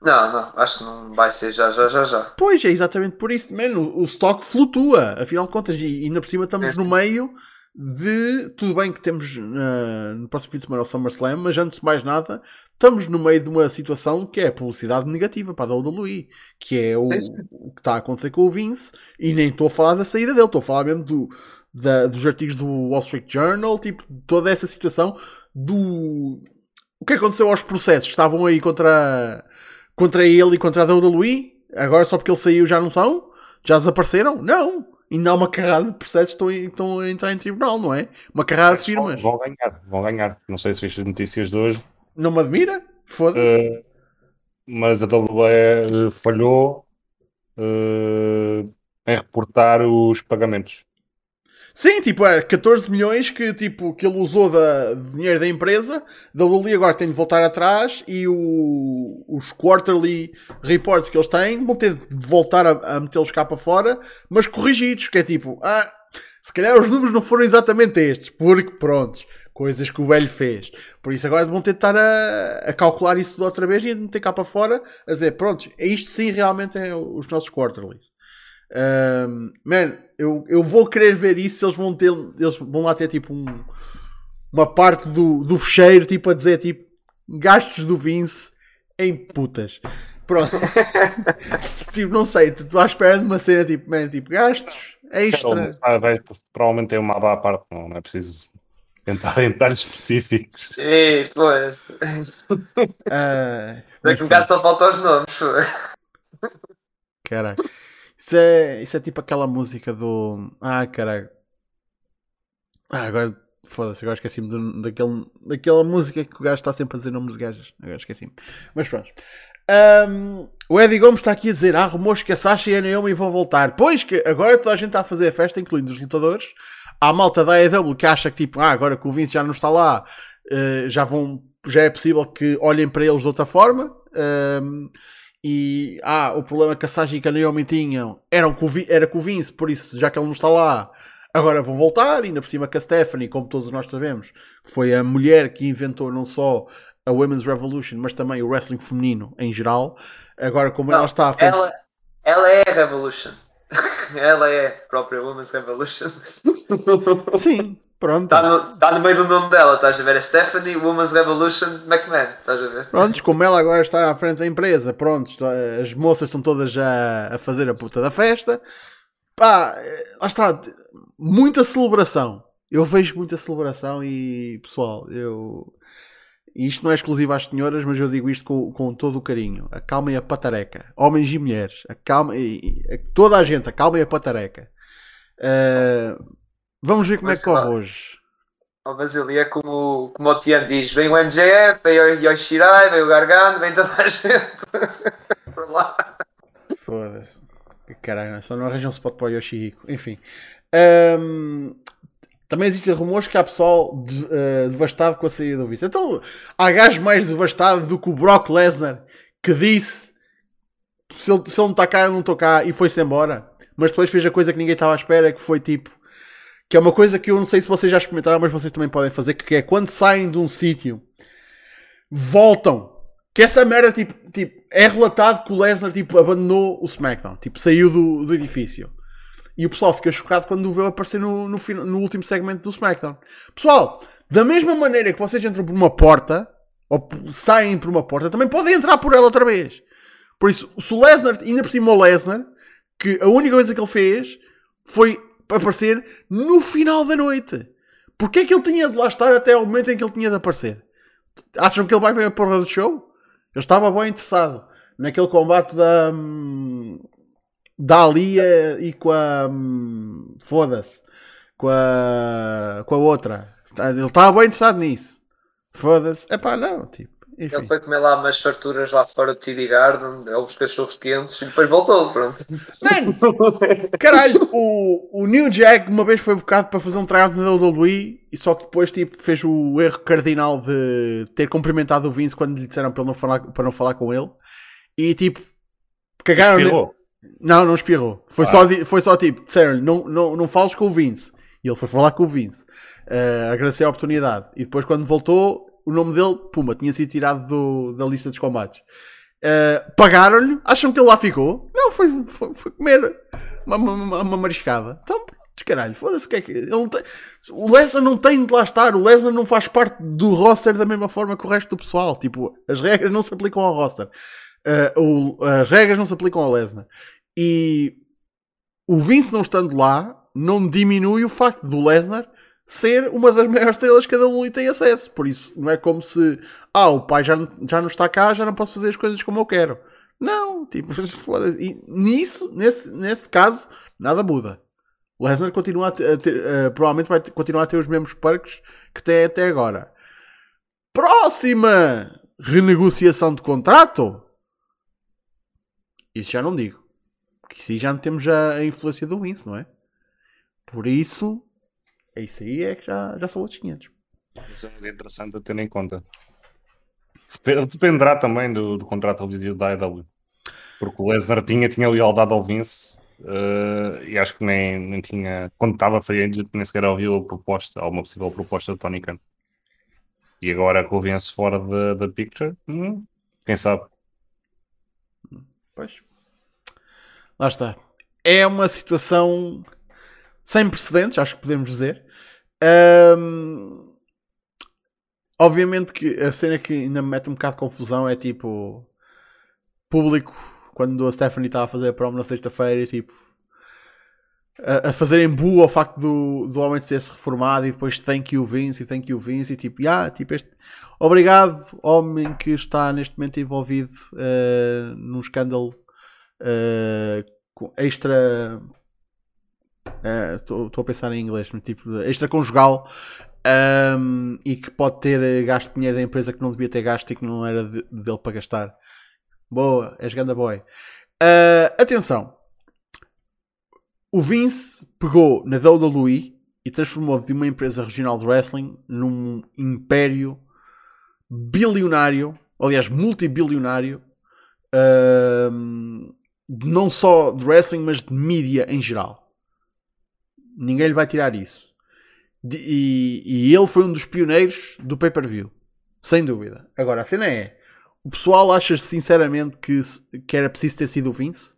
Não, não, acho que não vai ser já, já, já, já. Pois, é exatamente por isso, mano, o, stock flutua, afinal de contas, e ainda por cima estamos É. no meio de, tudo bem que temos ah, no próximo fim de semana o SummerSlam, mas antes de mais nada, estamos no meio de uma situação que é publicidade negativa para a WWE, que é o, o que está a acontecer com o Vince, e nem estou a falar da saída dele, estou a falar mesmo do, da- dos artigos do Wall Street Journal, tipo, toda essa situação do... O que aconteceu aos processos? Estavam aí contra, contra ele e contra a WWE? Agora só porque ele saiu já não são? Já desapareceram? Não! Ainda há uma carrada de processos que estão, a entrar em tribunal, não é? Uma carrada de firmas. Vão ganhar, vão ganhar. Não sei se viste as notícias de hoje, Não me admira? Foda-se. eh, mas a WWE falhou eh, em reportar os pagamentos. Sim, tipo, é 14 milhões que, tipo, que ele usou da, de dinheiro da empresa. Da Luli agora tem de voltar atrás e o- os quarterly reports que eles têm vão ter de voltar a, a metê-los cá para fora, mas corrigidos. Que é tipo, ah, se calhar os números não foram exatamente estes, porque prontos, coisas que o velho fez. Por isso agora vão ter de estar a, a calcular isso de outra vez e a meter cá para fora a dizer, prontos, é isto sim realmente é os nossos quarterlies. Um, man, eu, eu vou querer ver isso eles vão ter. Eles vão lá ter tipo um, uma parte do, do fecheiro tipo a dizer tipo gastos do Vince em putas. Pronto. *laughs* tipo, não sei, estou à espera de uma cena tipo, man, tipo gastos extra. Ah, vai- provavelmente tem uma aba à parte, não, não é preciso entrar em detalhes específicos. E, pois. Ah, Daqui um bocado só faltam os nomes. foi. Caralho. Isso é, isso é tipo aquela música do. Ah, caralho. Ah, agora. Foda-se, agora esqueci-me do- daquele, daquela música que o gajo está sempre a dizer nomes de gajas. Agora esqueci-me. Mas pronto. Ahm, o Eddie Gomes está aqui a dizer: há rumores que a Sasha e a Naomi vão voltar. Pois que agora toda a gente está a fazer a festa, incluindo os lutadores. Há a malta da AEW que acha que tipo, ah, agora que o Vince já não está lá, eh, já vão. Já é possível que olhem para eles de outra forma. Ahm, e ah, o problema que a Sasha e que a Naomi tinham eram com era com o Vince, por isso, já que ele não está lá, agora vão voltar. E ainda por cima que a Stephanie, como todos nós sabemos, foi a mulher que inventou não só a Women's Revolution, mas também o wrestling feminino em geral. Agora, como Não, ela está à frente. Ela, ela é a Revolution. Ela é a própria Women's Revolution. *laughs* Sim, pronto. Está no, tá no meio do nome dela, estás a ver? É Stephanie Women's Revolution McMahon, estás a ver? Prontos, como ela agora está à frente da empresa, prontos, as moças estão todas já a fazer a puta da festa. Pá, eh, lá está, muita celebração. Eu vejo muita celebração e, pessoal, eu. E Isto não é exclusivo às senhoras, mas eu digo isto com, com todo o carinho. Acalmem a patareca. Homens e mulheres. Acalmem, toda a gente, acalmem a patareca. Eh, vamos ver como é Mas, que corre hoje. Mas ele é como, como o Tian diz: vem o MJF, vem o Yoshirai, vem o Gargano, vem toda a gente. *laughs* Por lá. Foda-se. Caralho, só não arranjam um spot para o Yoshihiko. Enfim. Ahm, também existem rumores que há pessoal de- eh, devastado com a saída do Vince. Então, há gajo mais devastado do que o Brock Lesnar que disse se ele, se ele não está cá, eu não estou cá e foi-se embora. Mas depois fez a coisa que ninguém estava à espera, que foi tipo. Que é uma coisa que eu não sei se vocês já experimentaram, mas vocês também podem fazer, que é quando saem de um sítio, voltam. Que essa merda, tipo, tipo, é relatado que o Lesnar, tipo, abandonou o SmackDown. Tipo, saiu do, do edifício. E o pessoal fica chocado quando o vê aparecer no, no, no último segmento do SmackDown. Pessoal, da mesma maneira que vocês entram por uma porta, ou saem por uma porta, também podem entrar por ela outra vez. Por isso, se o Lesnar, ainda por cima o Lesnar, que a única coisa que ele fez foi aparecer no final da noite. Porquê é que ele tinha de lá estar até ao momento em que ele tinha de aparecer? Acham que ele vai ver a porra do show? Eu estava bem interessado naquele combate da. Da Alia e com a. hum, Foda-se. Com a. com a outra. Ele estava bem interessado nisso. Foda-se. É pá, não, tipo. Enfim. Ele foi comer lá umas farturas lá fora do TD Garden, ovos cachorros quentes e depois voltou, pronto. Mano, caralho, o, o New Jack uma vez foi bocado para fazer um tryout na WWE e só que depois tipo, fez o erro cardinal de ter cumprimentado o Vince quando lhe disseram para, ele não falar, para não falar com ele e tipo, cagaram. ne- Espirrou. Não, não espirrou. Foi, Ah. só, foi só tipo, disseram não, não, não fales com o Vince. E ele foi falar com o Vince. Uh, agradecer a oportunidade. E depois, quando voltou, o nome dele, puma, tinha sido tirado do- da lista dos combates. Uh, Pagaram-lhe, acham que ele lá ficou? Não, foi, foi, foi comer uma, uma, uma- mariscada. Então, pronto, caralho, foda-se o que é que. Ele tem, o Lesnar não tem de lá estar, o Lesnar não faz parte do roster da mesma forma que o resto do pessoal. Tipo, as regras não se aplicam ao roster. Uh, o- as regras não se aplicam ao Lesnar. E o Vince não estando lá não diminui o facto do Lesnar ser uma das maiores estrelas que a WWE tem acesso. Por isso, não é como se ah, o pai já já não está cá, já não posso fazer as coisas como eu quero. Não, tipo, *laughs* foda-se. Nisso, nesse, nesse caso, nada muda. Lesnar continua a ter, eh, provavelmente vai continuar a ter os mesmos perks que tem até agora. Próxima renegociação de contrato? Isso já não digo. Porque isso aí já não temos já a influência do Vince, não é? Por isso, isso aí é que já, já são outros 500. Isso é interessante a ter em conta. Dep- Dependerá também do, do contrato televisivo da AEW. Porque o Lesnar tinha, tinha lealdade ao Vince eh, e acho que nem, nem tinha. Quando estava free agent, nem sequer ouviu a proposta, alguma possível proposta de Tony Khan. E agora com o Vince fora da, da picture, hum, quem sabe? Pois. Lá está. É uma situação sem precedentes, acho que podemos dizer. Ahm, Obviamente que a cena que ainda me mete um bocado de confusão é tipo público quando a Stephanie estava a fazer a promo na sexta-feira tipo a, a fazerem bu ao facto do, do homem ter-se reformado e depois thank you Vince e thank you Vince e tipo, ah, tipo este, obrigado homem que está neste momento envolvido eh, num escândalo eh, com extra estou a pensar em inglês mas tipo de extra conjugal um, e que pode ter eh, gasto dinheiro da empresa que não devia ter gasto e que não era de- dele para gastar. Boa, és ganda boy. Uh, atenção, o Vince pegou na WWE e transformou de uma empresa regional de wrestling num império bilionário, aliás, multibilionário, um, de não só de wrestling, mas de mídia em geral. Ninguém lhe vai tirar isso. De- e, e ele foi um dos pioneiros do pay-per-view. Sem dúvida. Agora, a cena é: o pessoal acha sinceramente que, que era preciso ter sido o Vince?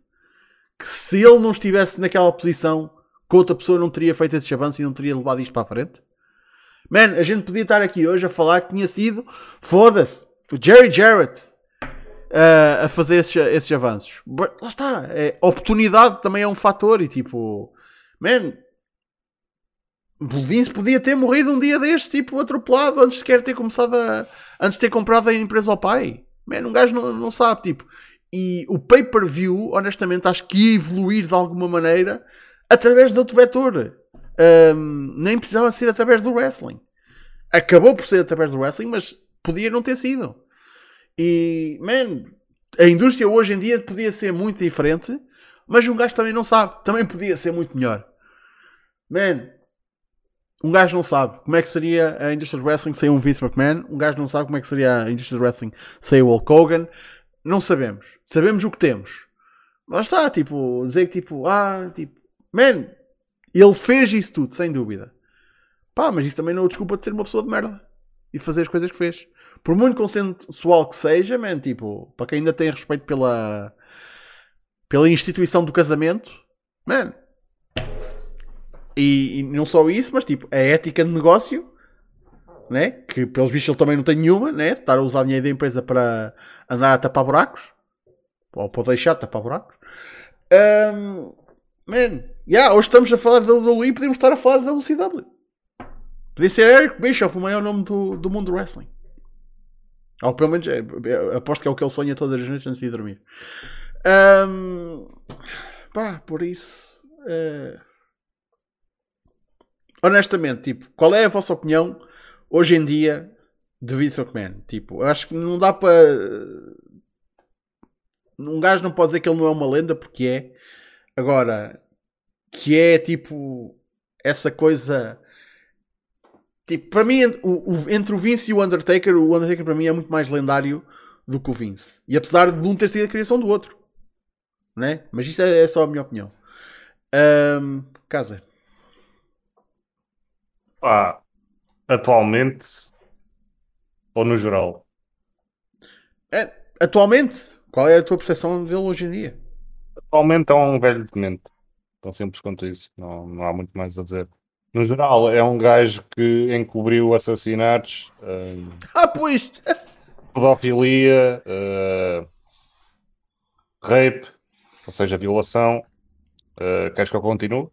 Que se ele não estivesse naquela posição, que outra pessoa não teria feito esse avanço e não teria levado isto para a frente? Man, a gente podia estar aqui hoje a falar que tinha sido, foda-se, o Jerry Jarrett uh, a fazer esses, esses avanços. But, lá está, é, oportunidade também é um fator e tipo, man, Vince podia ter morrido um dia deste, tipo, atropelado antes sequer ter começado a. antes de ter comprado a empresa ao pai. Man, um gajo não, não sabe, tipo. E o pay-per-view, honestamente, acho que ia evoluir de alguma maneira através de outro vetor. Ahm, nem precisava ser através do wrestling. Acabou por ser através do wrestling, mas podia não ter sido. E, man, a indústria hoje em dia podia ser muito diferente, mas um gajo também não sabe. Também podia ser muito melhor. Man, um gajo não sabe como é que seria a indústria do wrestling sem um Vince McMahon. Um gajo não sabe como é que seria a indústria do wrestling sem o Hulk Hogan. Não sabemos. Sabemos o que temos. Mas está, tipo, dizer que tipo, ah, tipo, man, ele fez isso tudo, sem dúvida. Pá, mas isso também não é desculpa de ser uma pessoa de merda e fazer as coisas que fez. Por muito consensual que seja, man, tipo, para quem ainda tem respeito pela, pela instituição do casamento, man, e, e não só isso, mas tipo, a ética de negócio, né? que pelos bichos ele também não tem nenhuma, né? estar a usar dinheiro da empresa para andar a tapar buracos, ou para deixar de tapar buracos. Um, man, yeah, hoje estamos a falar da WWE e podemos estar a falar da WCW. Podia ser Eric Bischoff, o maior nome do, do mundo do wrestling. Ou pelo menos, é, aposto que é o que ele sonha todas as noites antes de ir dormir. Um, pá, por isso. eh, honestamente, tipo, qual é a vossa opinião hoje em dia de Vince McMahon? Tipo, acho que não dá para. Um gajo não pode dizer que ele não é uma lenda porque é. Agora, que é tipo essa coisa. Tipo, para mim, o- o- entre o Vince e o Undertaker, o Undertaker para mim é muito mais lendário do que o Vince. E apesar de um ter sido a criação do outro, né? Mas isto é, é só a minha opinião. Ahm, casa. Pá, atualmente ou no geral? É, atualmente, qual é a tua percepção dele hoje em dia? Atualmente é um velho demente. Tão simples quanto isso. Não, não há muito mais a dizer. No geral, é um gajo que encobriu assassinatos, hum, Ah, pois! pedofilia, uh, rape, ou seja, violação. Uh, queres que eu continue?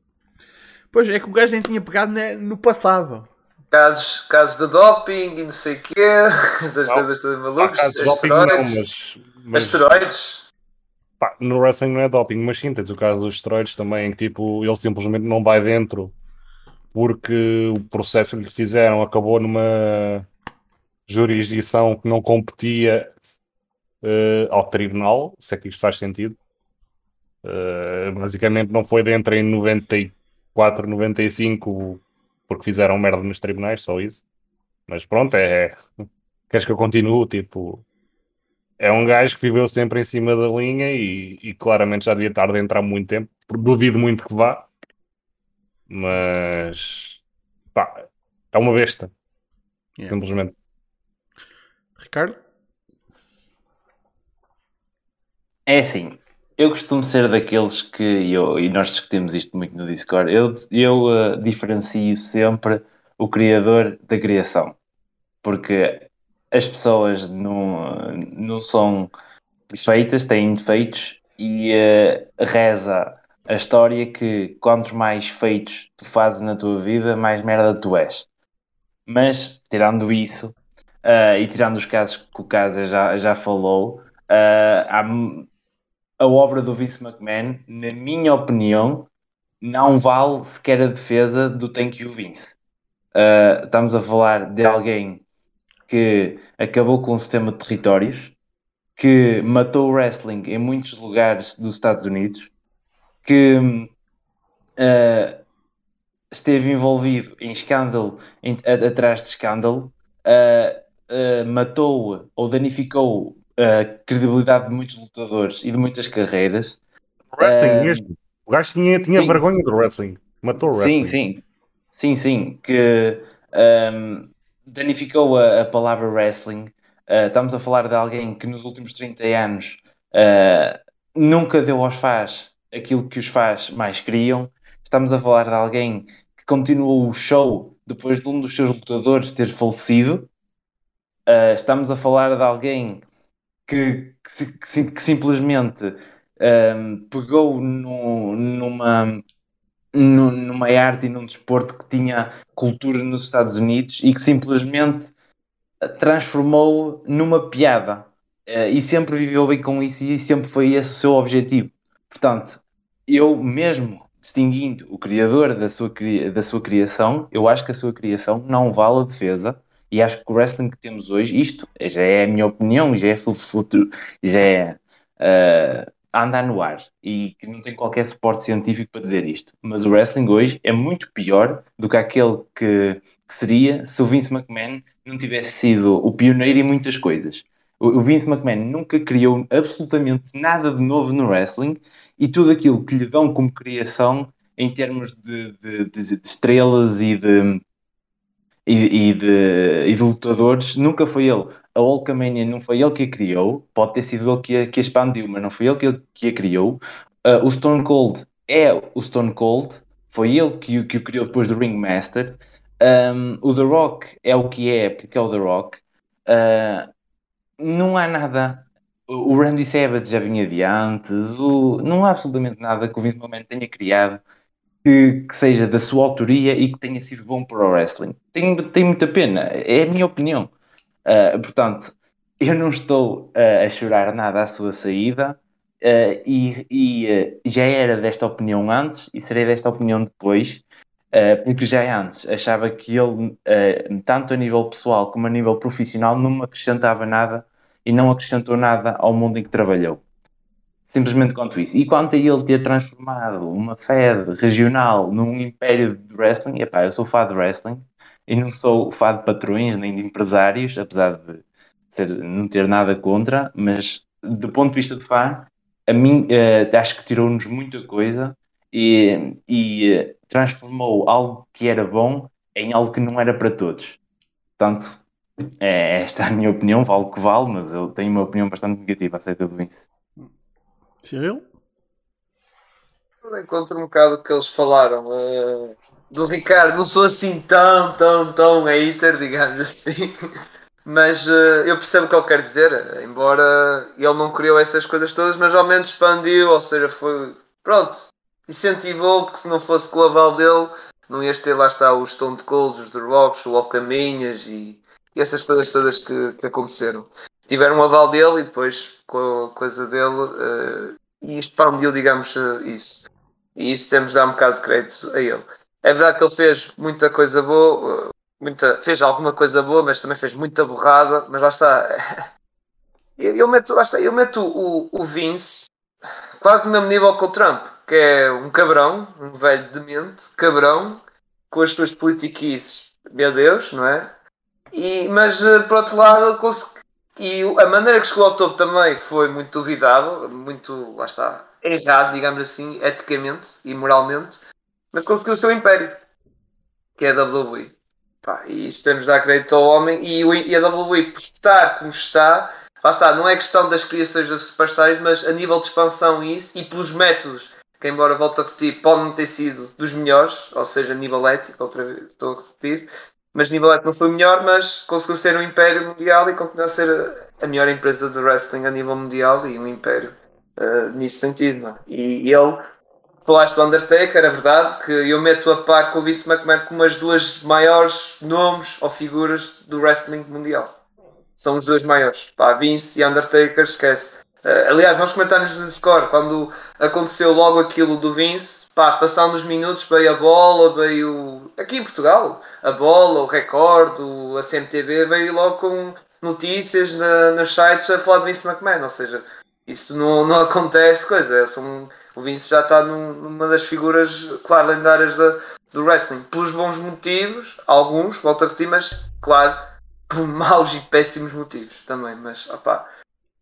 Pois é que o gajo nem tinha pegado né, no passado. Casos, casos de doping e não sei o quê, *laughs* essas Não. coisas todas malucas, casos de doping, não, asteroides, mas, mas asteroides. Pá, no wrestling não é doping, mas sim, tens o caso dos esteroides também, que tipo, ele simplesmente não vai dentro porque o processo que lhe fizeram acabou numa jurisdição que não competia uh, ao tribunal, se é que isto faz sentido. Uh, basicamente não foi dentro em 94, 95 porque fizeram merda nos tribunais, só isso. Mas pronto, é. Queres que eu continue? Tipo, é um gajo que viveu sempre em cima da linha e, e claramente já devia estar dentro há muito tempo. Duvido muito que vá, mas pá, é uma besta. Yeah. Simplesmente. Ricardo? É assim, eu costumo ser daqueles que, eu, e nós discutimos isto muito no Discord, eu, eu uh, diferencio sempre o criador da criação. Porque as pessoas não, não são perfeitas, têm defeitos e uh, reza a história que quantos mais feitos tu fazes na tua vida, mais merda tu és. Mas, tirando isso, uh, e tirando os casos que o Casa já, já falou, uh, a obra do Vince McMahon, na minha opinião, não vale sequer a defesa do Thank You Vince. Uh, estamos a falar de alguém que acabou com o sistema de territórios, que matou o wrestling em muitos lugares dos Estados Unidos, que uh, esteve envolvido em escândalo, em, atrás de escândalo, uh, matou ou danificou a credibilidade de muitos lutadores e de muitas carreiras. Wrestling mesmo. O gajo tinha, tinha vergonha do wrestling. Matou o wrestling. Sim, sim. Sim, sim. Que um, danificou a, a, palavra wrestling. Uh, estamos a falar de alguém que nos últimos 30 anos uh, nunca deu aos fãs aquilo que os fãs mais queriam. Estamos a falar de alguém que continuou o show depois de um dos seus lutadores ter falecido. Uh, estamos a falar de alguém que, que, que simplesmente um, pegou no, numa, no, numa arte e num desporto que tinha cultura nos Estados Unidos e que simplesmente transformou numa piada. Uh, e sempre viveu bem com isso e sempre foi esse o seu objetivo. Portanto, eu mesmo distinguindo o criador da sua, da sua criação, eu acho que a sua criação não vale a defesa e acho que o wrestling que temos hoje, isto já é a minha opinião, já é futuro, já é uh, andar no ar e que não tem qualquer suporte científico para dizer isto. Mas o wrestling hoje é muito pior do que aquele que, que seria se o Vince McMahon não tivesse sido o pioneiro em muitas coisas. O Vince McMahon nunca criou absolutamente nada de novo no wrestling e tudo aquilo que lhe dão como criação em termos de, de, de, de estrelas e de, e, e, de, e de lutadores, nunca foi ele. A Hulkamania não foi ele que a criou, pode ter sido ele que a, que a expandiu, mas não foi ele que, que a criou. Uh, o Stone Cold é o Stone Cold, foi ele que, que o criou depois do Ringmaster. Um, o The Rock é o que é, porque é o The Rock. Uh, não há nada. O Randy Savage já vinha de antes, o, não há absolutamente nada que o Vince McMahon tenha criado que, que, seja da sua autoria e que tenha sido bom para o wrestling. Tem, tem muita pena, é a minha opinião. Uh, portanto, eu não estou uh, a chorar nada à sua saída uh, e, e já era desta opinião antes e serei desta opinião depois, porque já antes achava que ele, tanto a nível pessoal como a nível profissional, não me acrescentava nada e não acrescentou nada ao mundo em que trabalhou. Simplesmente quanto isso. E quanto a ele ter transformado uma Fed regional num império de wrestling, epá, eu sou fã de wrestling e não sou fã de patrões nem de empresários, apesar de não ter nada contra, mas do ponto de vista de fã, a mim uh, acho que tirou-nos muita coisa e, e uh, transformou algo que era bom em algo que não era para todos. Portanto, é, esta é a minha opinião, vale o que vale, mas eu tenho uma opinião bastante negativa acerca do Vince. Cyril? Eu encontro um bocado o que eles falaram. Uh, do Ricardo, não sou assim tão, tão, tão hater, digamos assim. *laughs* Mas uh, eu percebo o que ele quer dizer, embora ele não criou essas coisas todas, mas ao menos expandiu, ou seja, foi. Pronto, incentivou, porque se não fosse com o aval dele, não ias ter lá está os Stone Cold, os The Rocks, o Alcaminhas e, e essas coisas todas que, que aconteceram tiveram um aval dele e depois com a coisa dele uh, e expandiu, digamos, eh, isso. E isso temos de dar um bocado de crédito a ele. É verdade que ele fez muita coisa boa, muita, fez alguma coisa boa, mas também fez muita borrada, mas lá está. *laughs* Eu, eu meto, lá está, eu meto o, o Vince quase no mesmo nível que o Trump, que é um cabrão, um velho demente, cabrão, com as suas politiquices, meu Deus, não é? E, mas eh, por outro lado, e a maneira que chegou ao topo também foi muito duvidável, muito, lá está, errado, digamos assim, eticamente e moralmente, mas conseguiu o seu império, que é a WWE. Pá, e isso temos de dar crédito ao homem e, e a WWE por estar como está, lá está, não é questão das criações das superstars, mas a nível de expansão e isso, e pelos métodos, que embora volto a repetir, podem ter sido dos melhores, ou seja, nível ético, outra vez estou a repetir, mas nível ético não foi melhor, mas conseguiu ser um império mundial e continua a ser a, a melhor empresa de wrestling a nível mundial e um império uh, nesse sentido. É? E, e ele, falaste do Undertaker, é verdade que eu meto a par com o Vince McMahon como as duas maiores nomes ou figuras do wrestling mundial. São os dois maiores. Pá, Vince e Undertaker, esquece. Uh, aliás, nós comentamos no Discord quando aconteceu logo aquilo do Vince, pá, passando os minutos, veio a bola, veio aqui em Portugal, a bola, o recorde, o, a CMTV, veio logo com notícias na, nos sites a falar de Vince McMahon, ou seja, isso não, não acontece, coisa, é, são, o Vince já está num, numa das figuras, claro, lendárias da, do wrestling, pelos bons motivos, alguns, volto a repetir, mas claro, por *laughs* maus e péssimos motivos também, mas opá,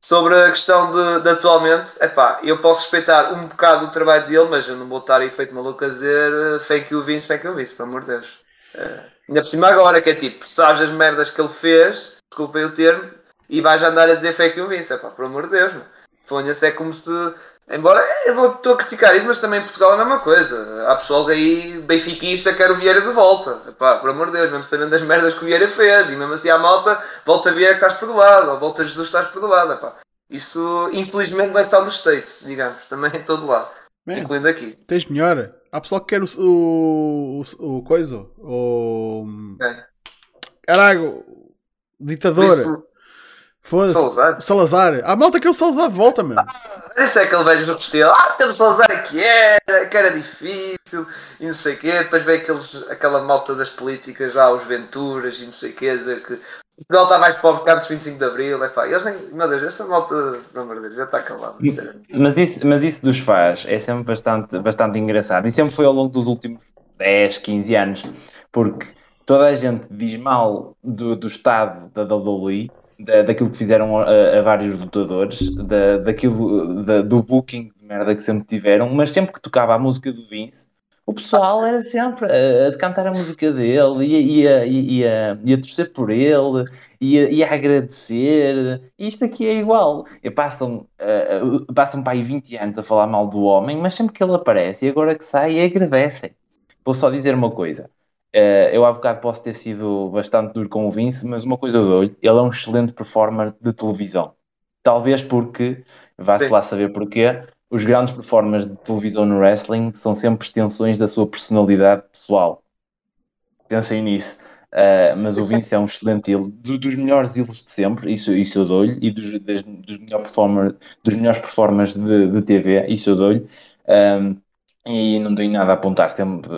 Sobre a questão de, de atualmente, epá, eu posso respeitar um bocado o trabalho dele, mas eu não vou estar aí feito maluco a dizer uh, fake you Vince, fake you Vince, pelo amor de Deus. Uh, ainda por cima agora, que é tipo, sabes as merdas que ele fez, desculpem o termo, e vais andar a dizer fake you Vince, epá, pelo amor de Deus, Fonha-se é como se Embora eu estou a criticar isso, mas também em Portugal é a mesma coisa. Há pessoal daí benfiquista que quer o Vieira de volta. Epá, por amor de Deus, mesmo sabendo das merdas que o Vieira fez, e mesmo assim à malta, volta a Vieira que estás perdoado, ou volta a Jesus que estás perdoado. Epá. Isso, infelizmente, não é só nos States, digamos, também em todo lado, Man, incluindo aqui. Tens melhor. Há pessoal que quer o, o, o, o coisa, o. É. Caralho, ditador. Foda-se. Salazar. Salazar. A malta quer o Salazar de volta, mano. Ah, isso é aquele velho jogo estilo. Ah, temos Salazar que era, que era difícil e não sei o quê. Depois vem aqueles, aquela malta das políticas lá, os Venturas e não sei o quê, dizer que Portugal está mais pobre que antes 25 de Abril. É pá, eles nem. Meu Deus, essa malta, pelo amor de Deus, já está acabado. Mas isso, mas isso dos faz é sempre bastante, bastante engraçado. E sempre foi ao longo dos últimos 10, 15 anos. Porque toda a gente diz mal do, do estado da WWE da, daquilo que fizeram a, a vários lutadores, da, daquilo, da, do booking de merda que sempre tiveram, mas sempre que tocava a música do Vince, o pessoal era sempre a, a cantar a música dele, ia, ia, ia, ia torcer por ele, ia, ia agradecer. E isto aqui é igual. E passam, uh, passam para aí 20 anos a falar mal do homem, mas sempre que ele aparece e agora que sai, agradecem. Vou só dizer uma coisa. Uh, eu há bocado posso ter sido bastante duro com o Vince, mas uma coisa eu dou-lhe, ele é um excelente performer de televisão. Talvez porque, vá-se lá saber porquê, os grandes performers de televisão no wrestling são sempre extensões da sua personalidade pessoal. Pensem nisso. Uh, mas o Vince é um excelente ele, do, dos melhores eles de sempre, isso, isso eu dou-lhe, e dos, das, dos, melhor performer, dos melhores performers de, de TV, isso eu dou-lhe. Um, e não tenho nada a apontar, sempre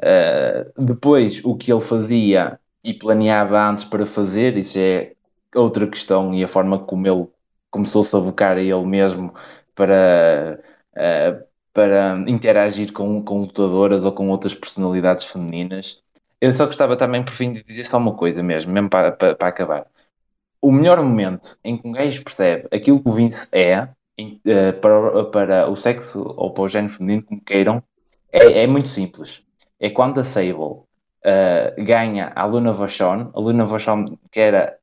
Uh, depois, o que ele fazia e planeava antes para fazer, isso é outra questão, e a forma como ele começou-se a abocar a ele mesmo para, uh, para interagir com, com lutadoras ou com outras personalidades femininas. Eu só gostava também, por fim, de dizer só uma coisa mesmo, mesmo para, para, para acabar. O melhor momento em que um gajo percebe aquilo que o Vince é, uh, para, para o sexo ou para o género feminino, como queiram, é, é muito simples é quando a Sable uh, ganha a Luna Vachon, a Luna Vachon que era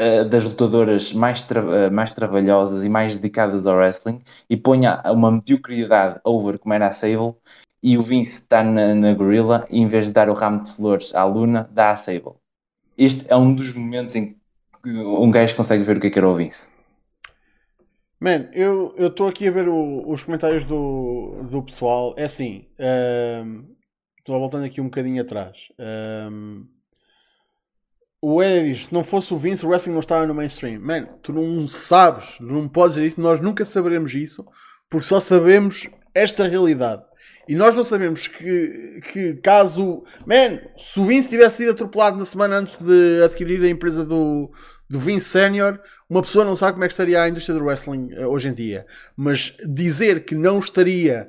uh, das lutadoras mais, tra uh, mais trabalhosas e mais dedicadas ao wrestling, e põe uma mediocridade over como era a Sable, e o Vince está na, na gorila, e em vez de dar o ramo de flores à Luna, dá a Sable. Este é um dos momentos em que um gajo consegue ver o que é que era o Vince. Man, eu estou aqui a ver o, os comentários do, do pessoal. É assim, uh, Estou voltando aqui um bocadinho atrás. Um, o Eddie diz: se não fosse o Vince, o wrestling não estava no mainstream. Man, tu não sabes, não podes dizer isso, nós nunca saberemos isso, porque só sabemos esta realidade. E nós não sabemos que, que caso. Man, se o Vince tivesse sido atropelado na semana antes de adquirir a empresa do, do Vince Senior, uma pessoa não sabe como é que estaria a indústria do wrestling eh, hoje em dia. Mas dizer que não estaria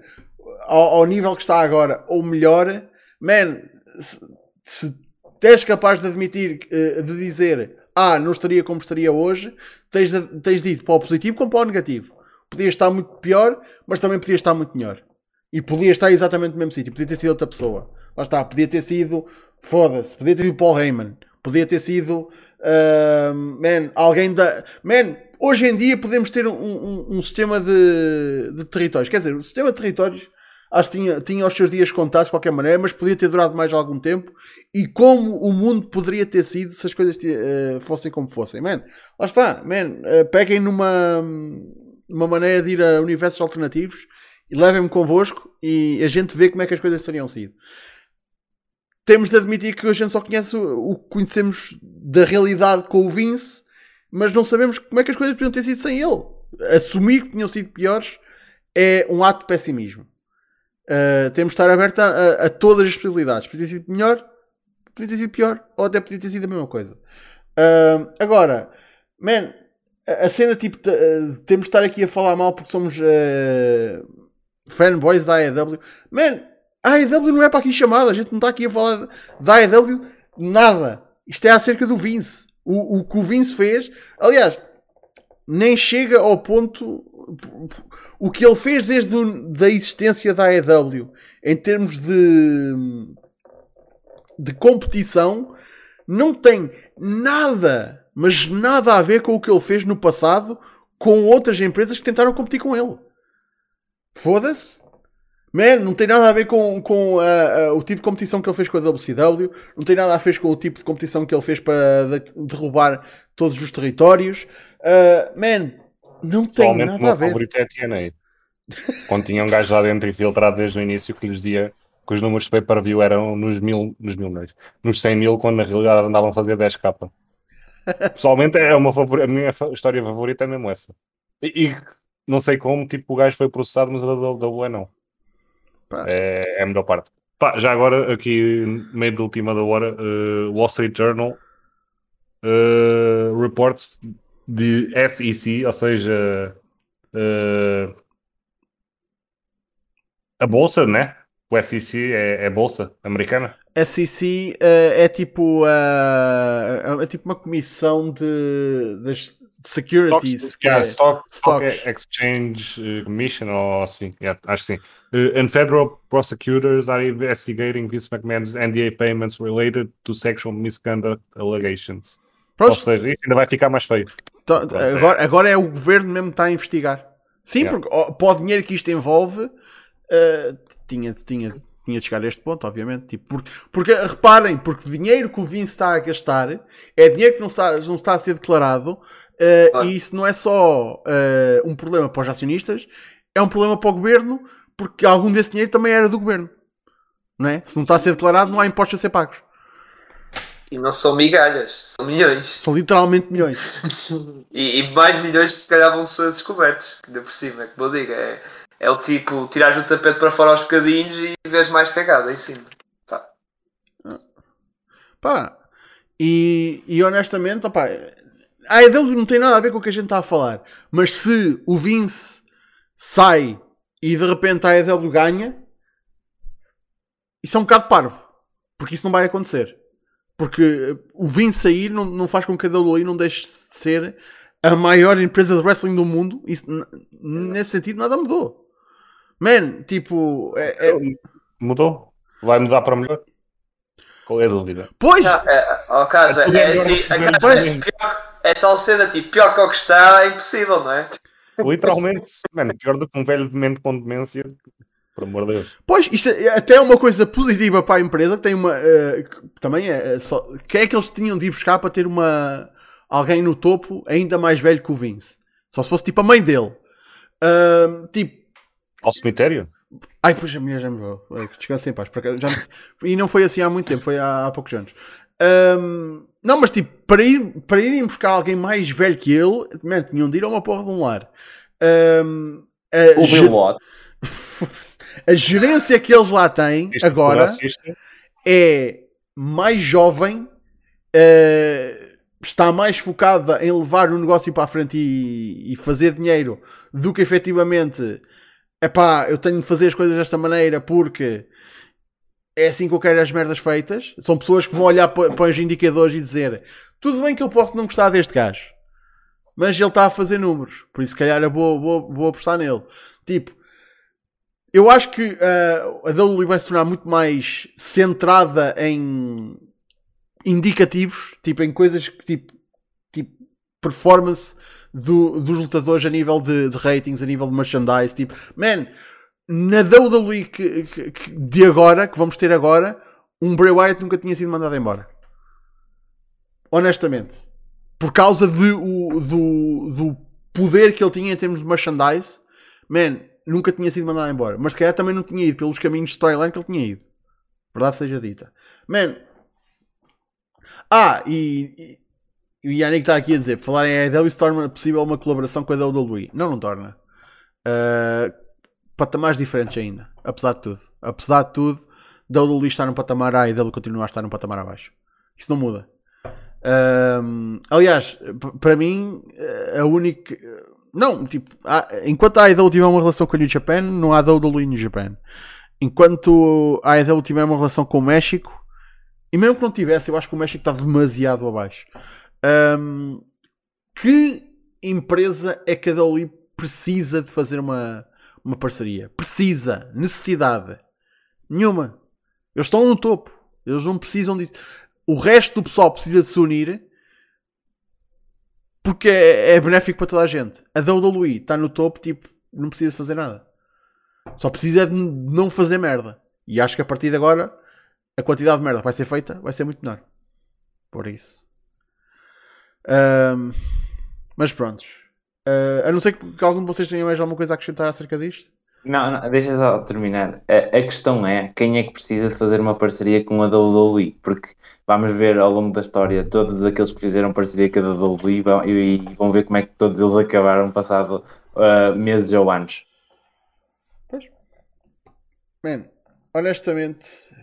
ao, ao nível que está agora ou melhor, man, se, se capaz de admitir, eh, de dizer ah, não estaria como estaria hoje, tens, tens dito para o positivo como para o negativo. Podia estar muito pior, mas também podia estar muito melhor. E podia estar exatamente no mesmo sítio. Podia ter sido outra pessoa. Lá está. Podia ter sido. Foda-se. Podia ter sido Paul Heyman. Podia ter sido. Uh, man, alguém da. Man, hoje em dia podemos ter um, um, um sistema de, de, territórios. Quer dizer, o sistema de territórios acho que tinha, tinha os seus dias contados de qualquer maneira, mas podia ter durado mais algum tempo. E como o mundo poderia ter sido se as coisas uh, fossem como fossem. Man, lá está. Man, uh, peguem numa, numa maneira de ir a universos alternativos e levem-me convosco e a gente vê como é que as coisas teriam sido. Temos de admitir que a gente só conhece o que conhecemos da realidade com o Vince, mas não sabemos como é que as coisas podiam ter sido sem ele. Assumir que tinham sido piores é um ato de pessimismo. Uh, temos de estar aberto a, a, a, todas as possibilidades. Podia ter sido melhor, podia ter sido pior, ou até podia ter sido a mesma coisa. Uh, agora, man, a, cena tipo, uh, temos de estar aqui a falar mal porque somos fanboys da AEW. Man, a AEW não é para aqui chamada. A gente não está aqui a falar da AEW nada. Isto é acerca do Vince. O, o que o Vince fez. Aliás, nem chega ao ponto. O que ele fez desde a existência da AEW em termos de, de competição não tem nada, mas nada a ver com o que ele fez no passado com outras empresas que tentaram competir com ele. Foda-se. Man, não tem nada a ver com, com uh, uh, o tipo de competição que ele fez com a WCW, não tem nada a ver com o tipo de competição que ele fez para derrubar todos os territórios. Uh, man, não tem nada a ver. favorito é a TNA. Quando tinha um gajo lá dentro infiltrado desde o início que lhes dizia que os números de pay-per-view eram nos mil, nos mil milhões, nos 100 mil, quando na realidade andavam a fazer 10k. *laughs* Pessoalmente é uma favor... a minha história favorita é mesmo essa. E, e não sei como, tipo, o gajo foi processado, mas a WWE não. É, é a melhor parte. Pá, já agora, aqui, meio da última da hora, uh, Wall Street Journal uh, reports de SEC, ou seja, uh, a bolsa, né? O SEC é, é bolsa americana. SEC é tipo, é tipo uma comissão de, das securities. Stocks, yeah, é, stock, stock Exchange uh, Commission, ou assim, yeah, acho que sim. Uh, and federal prosecutors are investigating Vince McMahon's NDA payments related to sexual misconduct allegations. Ou seja, isso ainda vai ficar mais feio. Tá, agora, agora é o governo mesmo que está a investigar. Sim, yeah. porque para o dinheiro que isto envolve, uh, tinha, tinha, tinha de chegar a este ponto, obviamente. Tipo, porque, porque reparem, porque o dinheiro que o Vince está a gastar é dinheiro que não está, não está a ser declarado Uh, E isso não é só uh, um problema para os acionistas, é um problema para o governo, porque algum desse dinheiro também era do governo. Não é? Se não está a ser declarado, não há impostos a ser pagos. E não são migalhas, são milhões. São literalmente milhões. *laughs* e, e, mais milhões que se calhar vão ser descobertos, ainda por cima, é como eu digo, é, é o tipo, tirares o tapete para fora aos bocadinhos e vês mais cagada em cima. Pá. Pá. E, e honestamente, opá, a AEW não tem nada a ver com o que a gente está a falar. Mas se o Vince sai e de repente a AEW ganha, isso é um bocado parvo. Porque isso não vai acontecer. Porque o Vince sair não, não faz com que a WWE não deixe de ser a maior empresa de wrestling do mundo. Isso, nesse sentido, nada mudou. Man, tipo. É, é... Mudou? Vai mudar para melhor? Qual é a dúvida? Pois! Não, é, oh, casa, é, é, assim, a casa é pior, é tal cena, tipo, pior que o que está é impossível, não é? Literalmente, mano, pior do que um velho demente com demência, por amor de Deus. Pois, isto é, até é uma coisa positiva para a empresa, tem uma. Uh, também é, só. Quem é que eles tinham de ir buscar para ter uma. alguém no topo ainda mais velho que o Vince? Só se fosse tipo a mãe dele. Uh, tipo. Ao cemitério? Ai, puxa, a minha já me vou. Descanse em paz. Já me... E não foi assim há muito tempo, foi há, há poucos anos. Um, não, mas tipo, para, ir, para irem buscar alguém mais velho que ele, man, tinham de ir a uma porra de um lar. Um, a, O Bill *laughs* Watt. A gerência que eles lá têm Isto agora é mais jovem, eh, está mais focada em levar o negócio para a frente e, e fazer dinheiro do que efetivamente epá, eu tenho de fazer as coisas desta maneira porque é assim que eu quero as merdas feitas. São pessoas que vão olhar pa- para, os indicadores e dizer tudo bem que eu posso não gostar deste gajo, mas ele está a fazer números, por isso se calhar eu vou, vou, vou apostar nele. Tipo, eu acho que ah, a WWE vai se tornar muito mais centrada em indicativos, tipo em coisas que tipo, tipo performance do- dos lutadores a nível de, de ratings, a nível de merchandise. Tipo, man, na WWE que, que- que- de agora, que vamos ter agora, um Bray Wyatt nunca tinha sido mandado embora. Honestamente. Por causa de, o- do, do poder que ele tinha em termos de merchandise, man, nunca tinha sido mandado embora. Mas se calhar também não tinha ido pelos caminhos de storyline que ele tinha ido. Verdade seja dita. Man. Ah, e, e, o Yannick está aqui a dizer: por falar em AEW, isso torna possível uma colaboração com a WWE. Não, não torna. Uh, patamares diferentes ainda. Apesar de tudo. Apesar de tudo, WWE estar num patamar A da continuar a estar num patamar abaixo. Isso não muda. Um, aliás, para mim, a única. Não, tipo, há- enquanto a AEW tiver uma relação com a New Japan, não há WWE New Japan. Enquanto a AEW tiver uma relação com o México, e mesmo que não tivesse, eu acho que o México está demasiado abaixo. Um, que empresa é que a WWE precisa de fazer uma, uma parceria? Precisa, necessidade. Nenhuma. Eles estão no topo. Eles não precisam disso. O resto do pessoal precisa de se unir porque é, é benéfico para toda a gente. A WWE está no topo, tipo, não precisa fazer nada. Só precisa de não fazer merda. E acho que a partir de agora a quantidade de merda que vai ser feita vai ser muito menor. Por isso. Ahm, mas pronto. Ah, a não ser que algum de vocês tenha mais alguma coisa a acrescentar acerca disto. Não, não, deixa só terminar. A, a questão é quem é que precisa de fazer uma parceria com a WWE? Porque vamos ver ao longo da história todos aqueles que fizeram parceria com a WWE vão- e, e vão ver como é que todos eles acabaram passado ah, meses ou anos. Man, honestamente,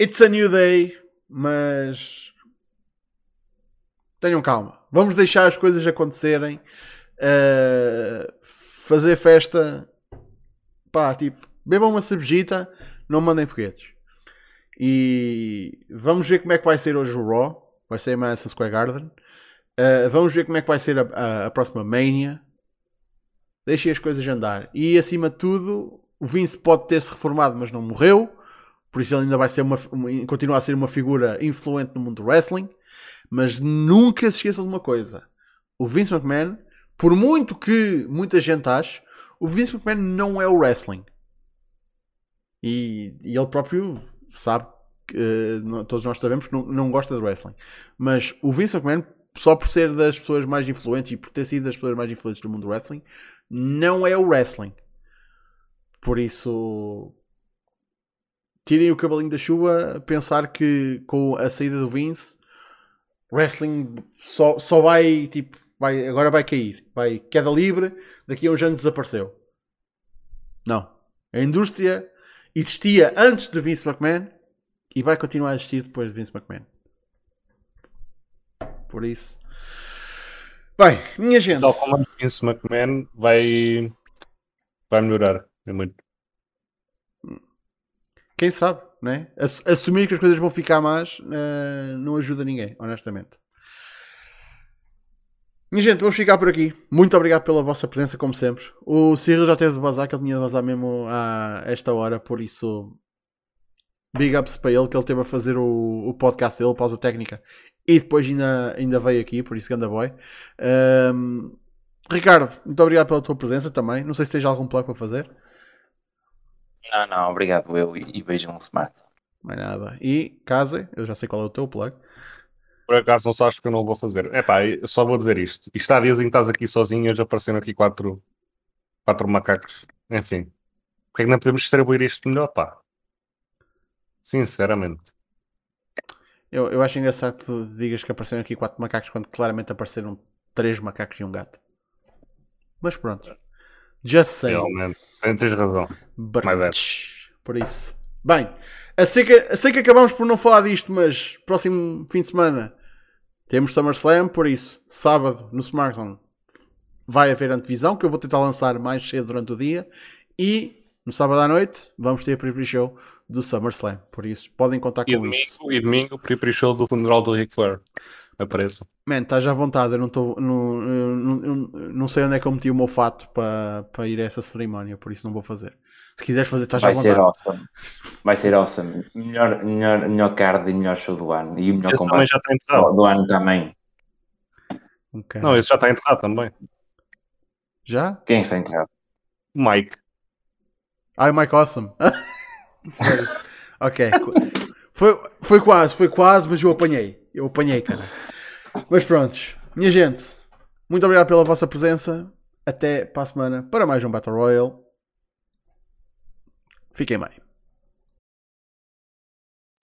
it's a new day, mas tenham calma. Vamos deixar as coisas acontecerem. Uh, fazer festa, pá, tipo, bebam uma cervejita, não mandem foguetes. E vamos ver como é que vai ser hoje o Raw. Vai ser em Madison Square Garden. Uh, vamos ver como é que vai ser a, a- a próxima Mania. Deixem as coisas andar. E acima de tudo, o Vince pode ter-se reformado, mas não morreu. Por isso ele ainda vai ser uma, uma- continuar a ser uma figura influente no mundo do wrestling. Mas nunca se esqueçam de uma coisa: o Vince McMahon, por muito que muita gente ache, o Vince McMahon não é o wrestling. E, e ele próprio sabe, não- todos nós sabemos que não, não gosta de wrestling. Mas o Vince McMahon, só por ser das pessoas mais influentes e por ter sido das pessoas mais influentes do mundo do wrestling, não é o wrestling. Por isso, tirem o cavalinho da chuva pensar que com a saída do Vince, wrestling só, só vai tipo, vai, agora vai cair, vai queda livre, daqui a uns anos desapareceu. Não. A indústria existia antes de Vince McMahon e vai continuar a existir depois de Vince McMahon. Por isso. Bem, minha gente. Tal como Vince McMahon vai, vai melhorar. É muito. Quem sabe, né? Ass- Assumir que as coisas vão ficar más eh, não ajuda ninguém, honestamente. Minha gente, vamos ficar por aqui. Muito obrigado pela vossa presença, como sempre. O Cyril já teve de vazar, que ele tinha de vazar mesmo a esta hora, por isso. Big ups para ele, que ele teve a fazer o, o podcast dele, pausa técnica, e depois ainda, ainda veio aqui, por isso, ganda boy. Ahm, Ricardo, muito obrigado pela tua presença também. Não sei se tens algum plug para fazer. Não, não, obrigado eu e, e vejam o Smart. Mais nada. E Casa, eu já sei qual é o teu plug. Por acaso não sabes que eu não vou fazer. É pá, só vou dizer isto. Isto há dias em que estás aqui sozinho e hoje apareceram aqui quatro, quatro macacos. Enfim. Porquê é que não podemos distribuir isto melhor, pá? Sinceramente. Eu, eu acho engraçado que tu digas que apareceram aqui quatro macacos quando claramente apareceram três macacos e um gato. Mas pronto. Just saying. Realmente. Tens razão. But-. Por isso. Bem, assim que, sei que acabamos por não falar disto, mas próximo fim de semana temos SummerSlam, por isso, sábado no SmackDown vai haver antevisão, que eu vou tentar lançar mais cedo durante o dia. E no sábado à noite vamos ter a pre show do SummerSlam. Por isso, podem contar E com isso. domingo, e domingo, pre show do funeral do Ric Flair. Apareça. Man, estás à vontade, eu não, tô, não, não, não sei onde é que eu meti o meu fato para para ir a essa cerimónia, por isso não vou fazer. Se quiseres fazer, estás à Vai ser vontade. awesome. Vai ser awesome. Melhor, melhor, melhor card e melhor show do ano. E o melhor Esse também combate já está enterrado. do ano também. Ok. Não, esse já está enterrado também. Já? Quem é que está enterrado? O Mike. Ai, Mike Awesome. *laughs* ok. Foi, foi quase, foi quase, mas eu apanhei. Eu apanhei, cara. Mas prontos. Minha gente, muito obrigado pela vossa presença. Até para a semana para mais um Battle Royale. Fiquem bem.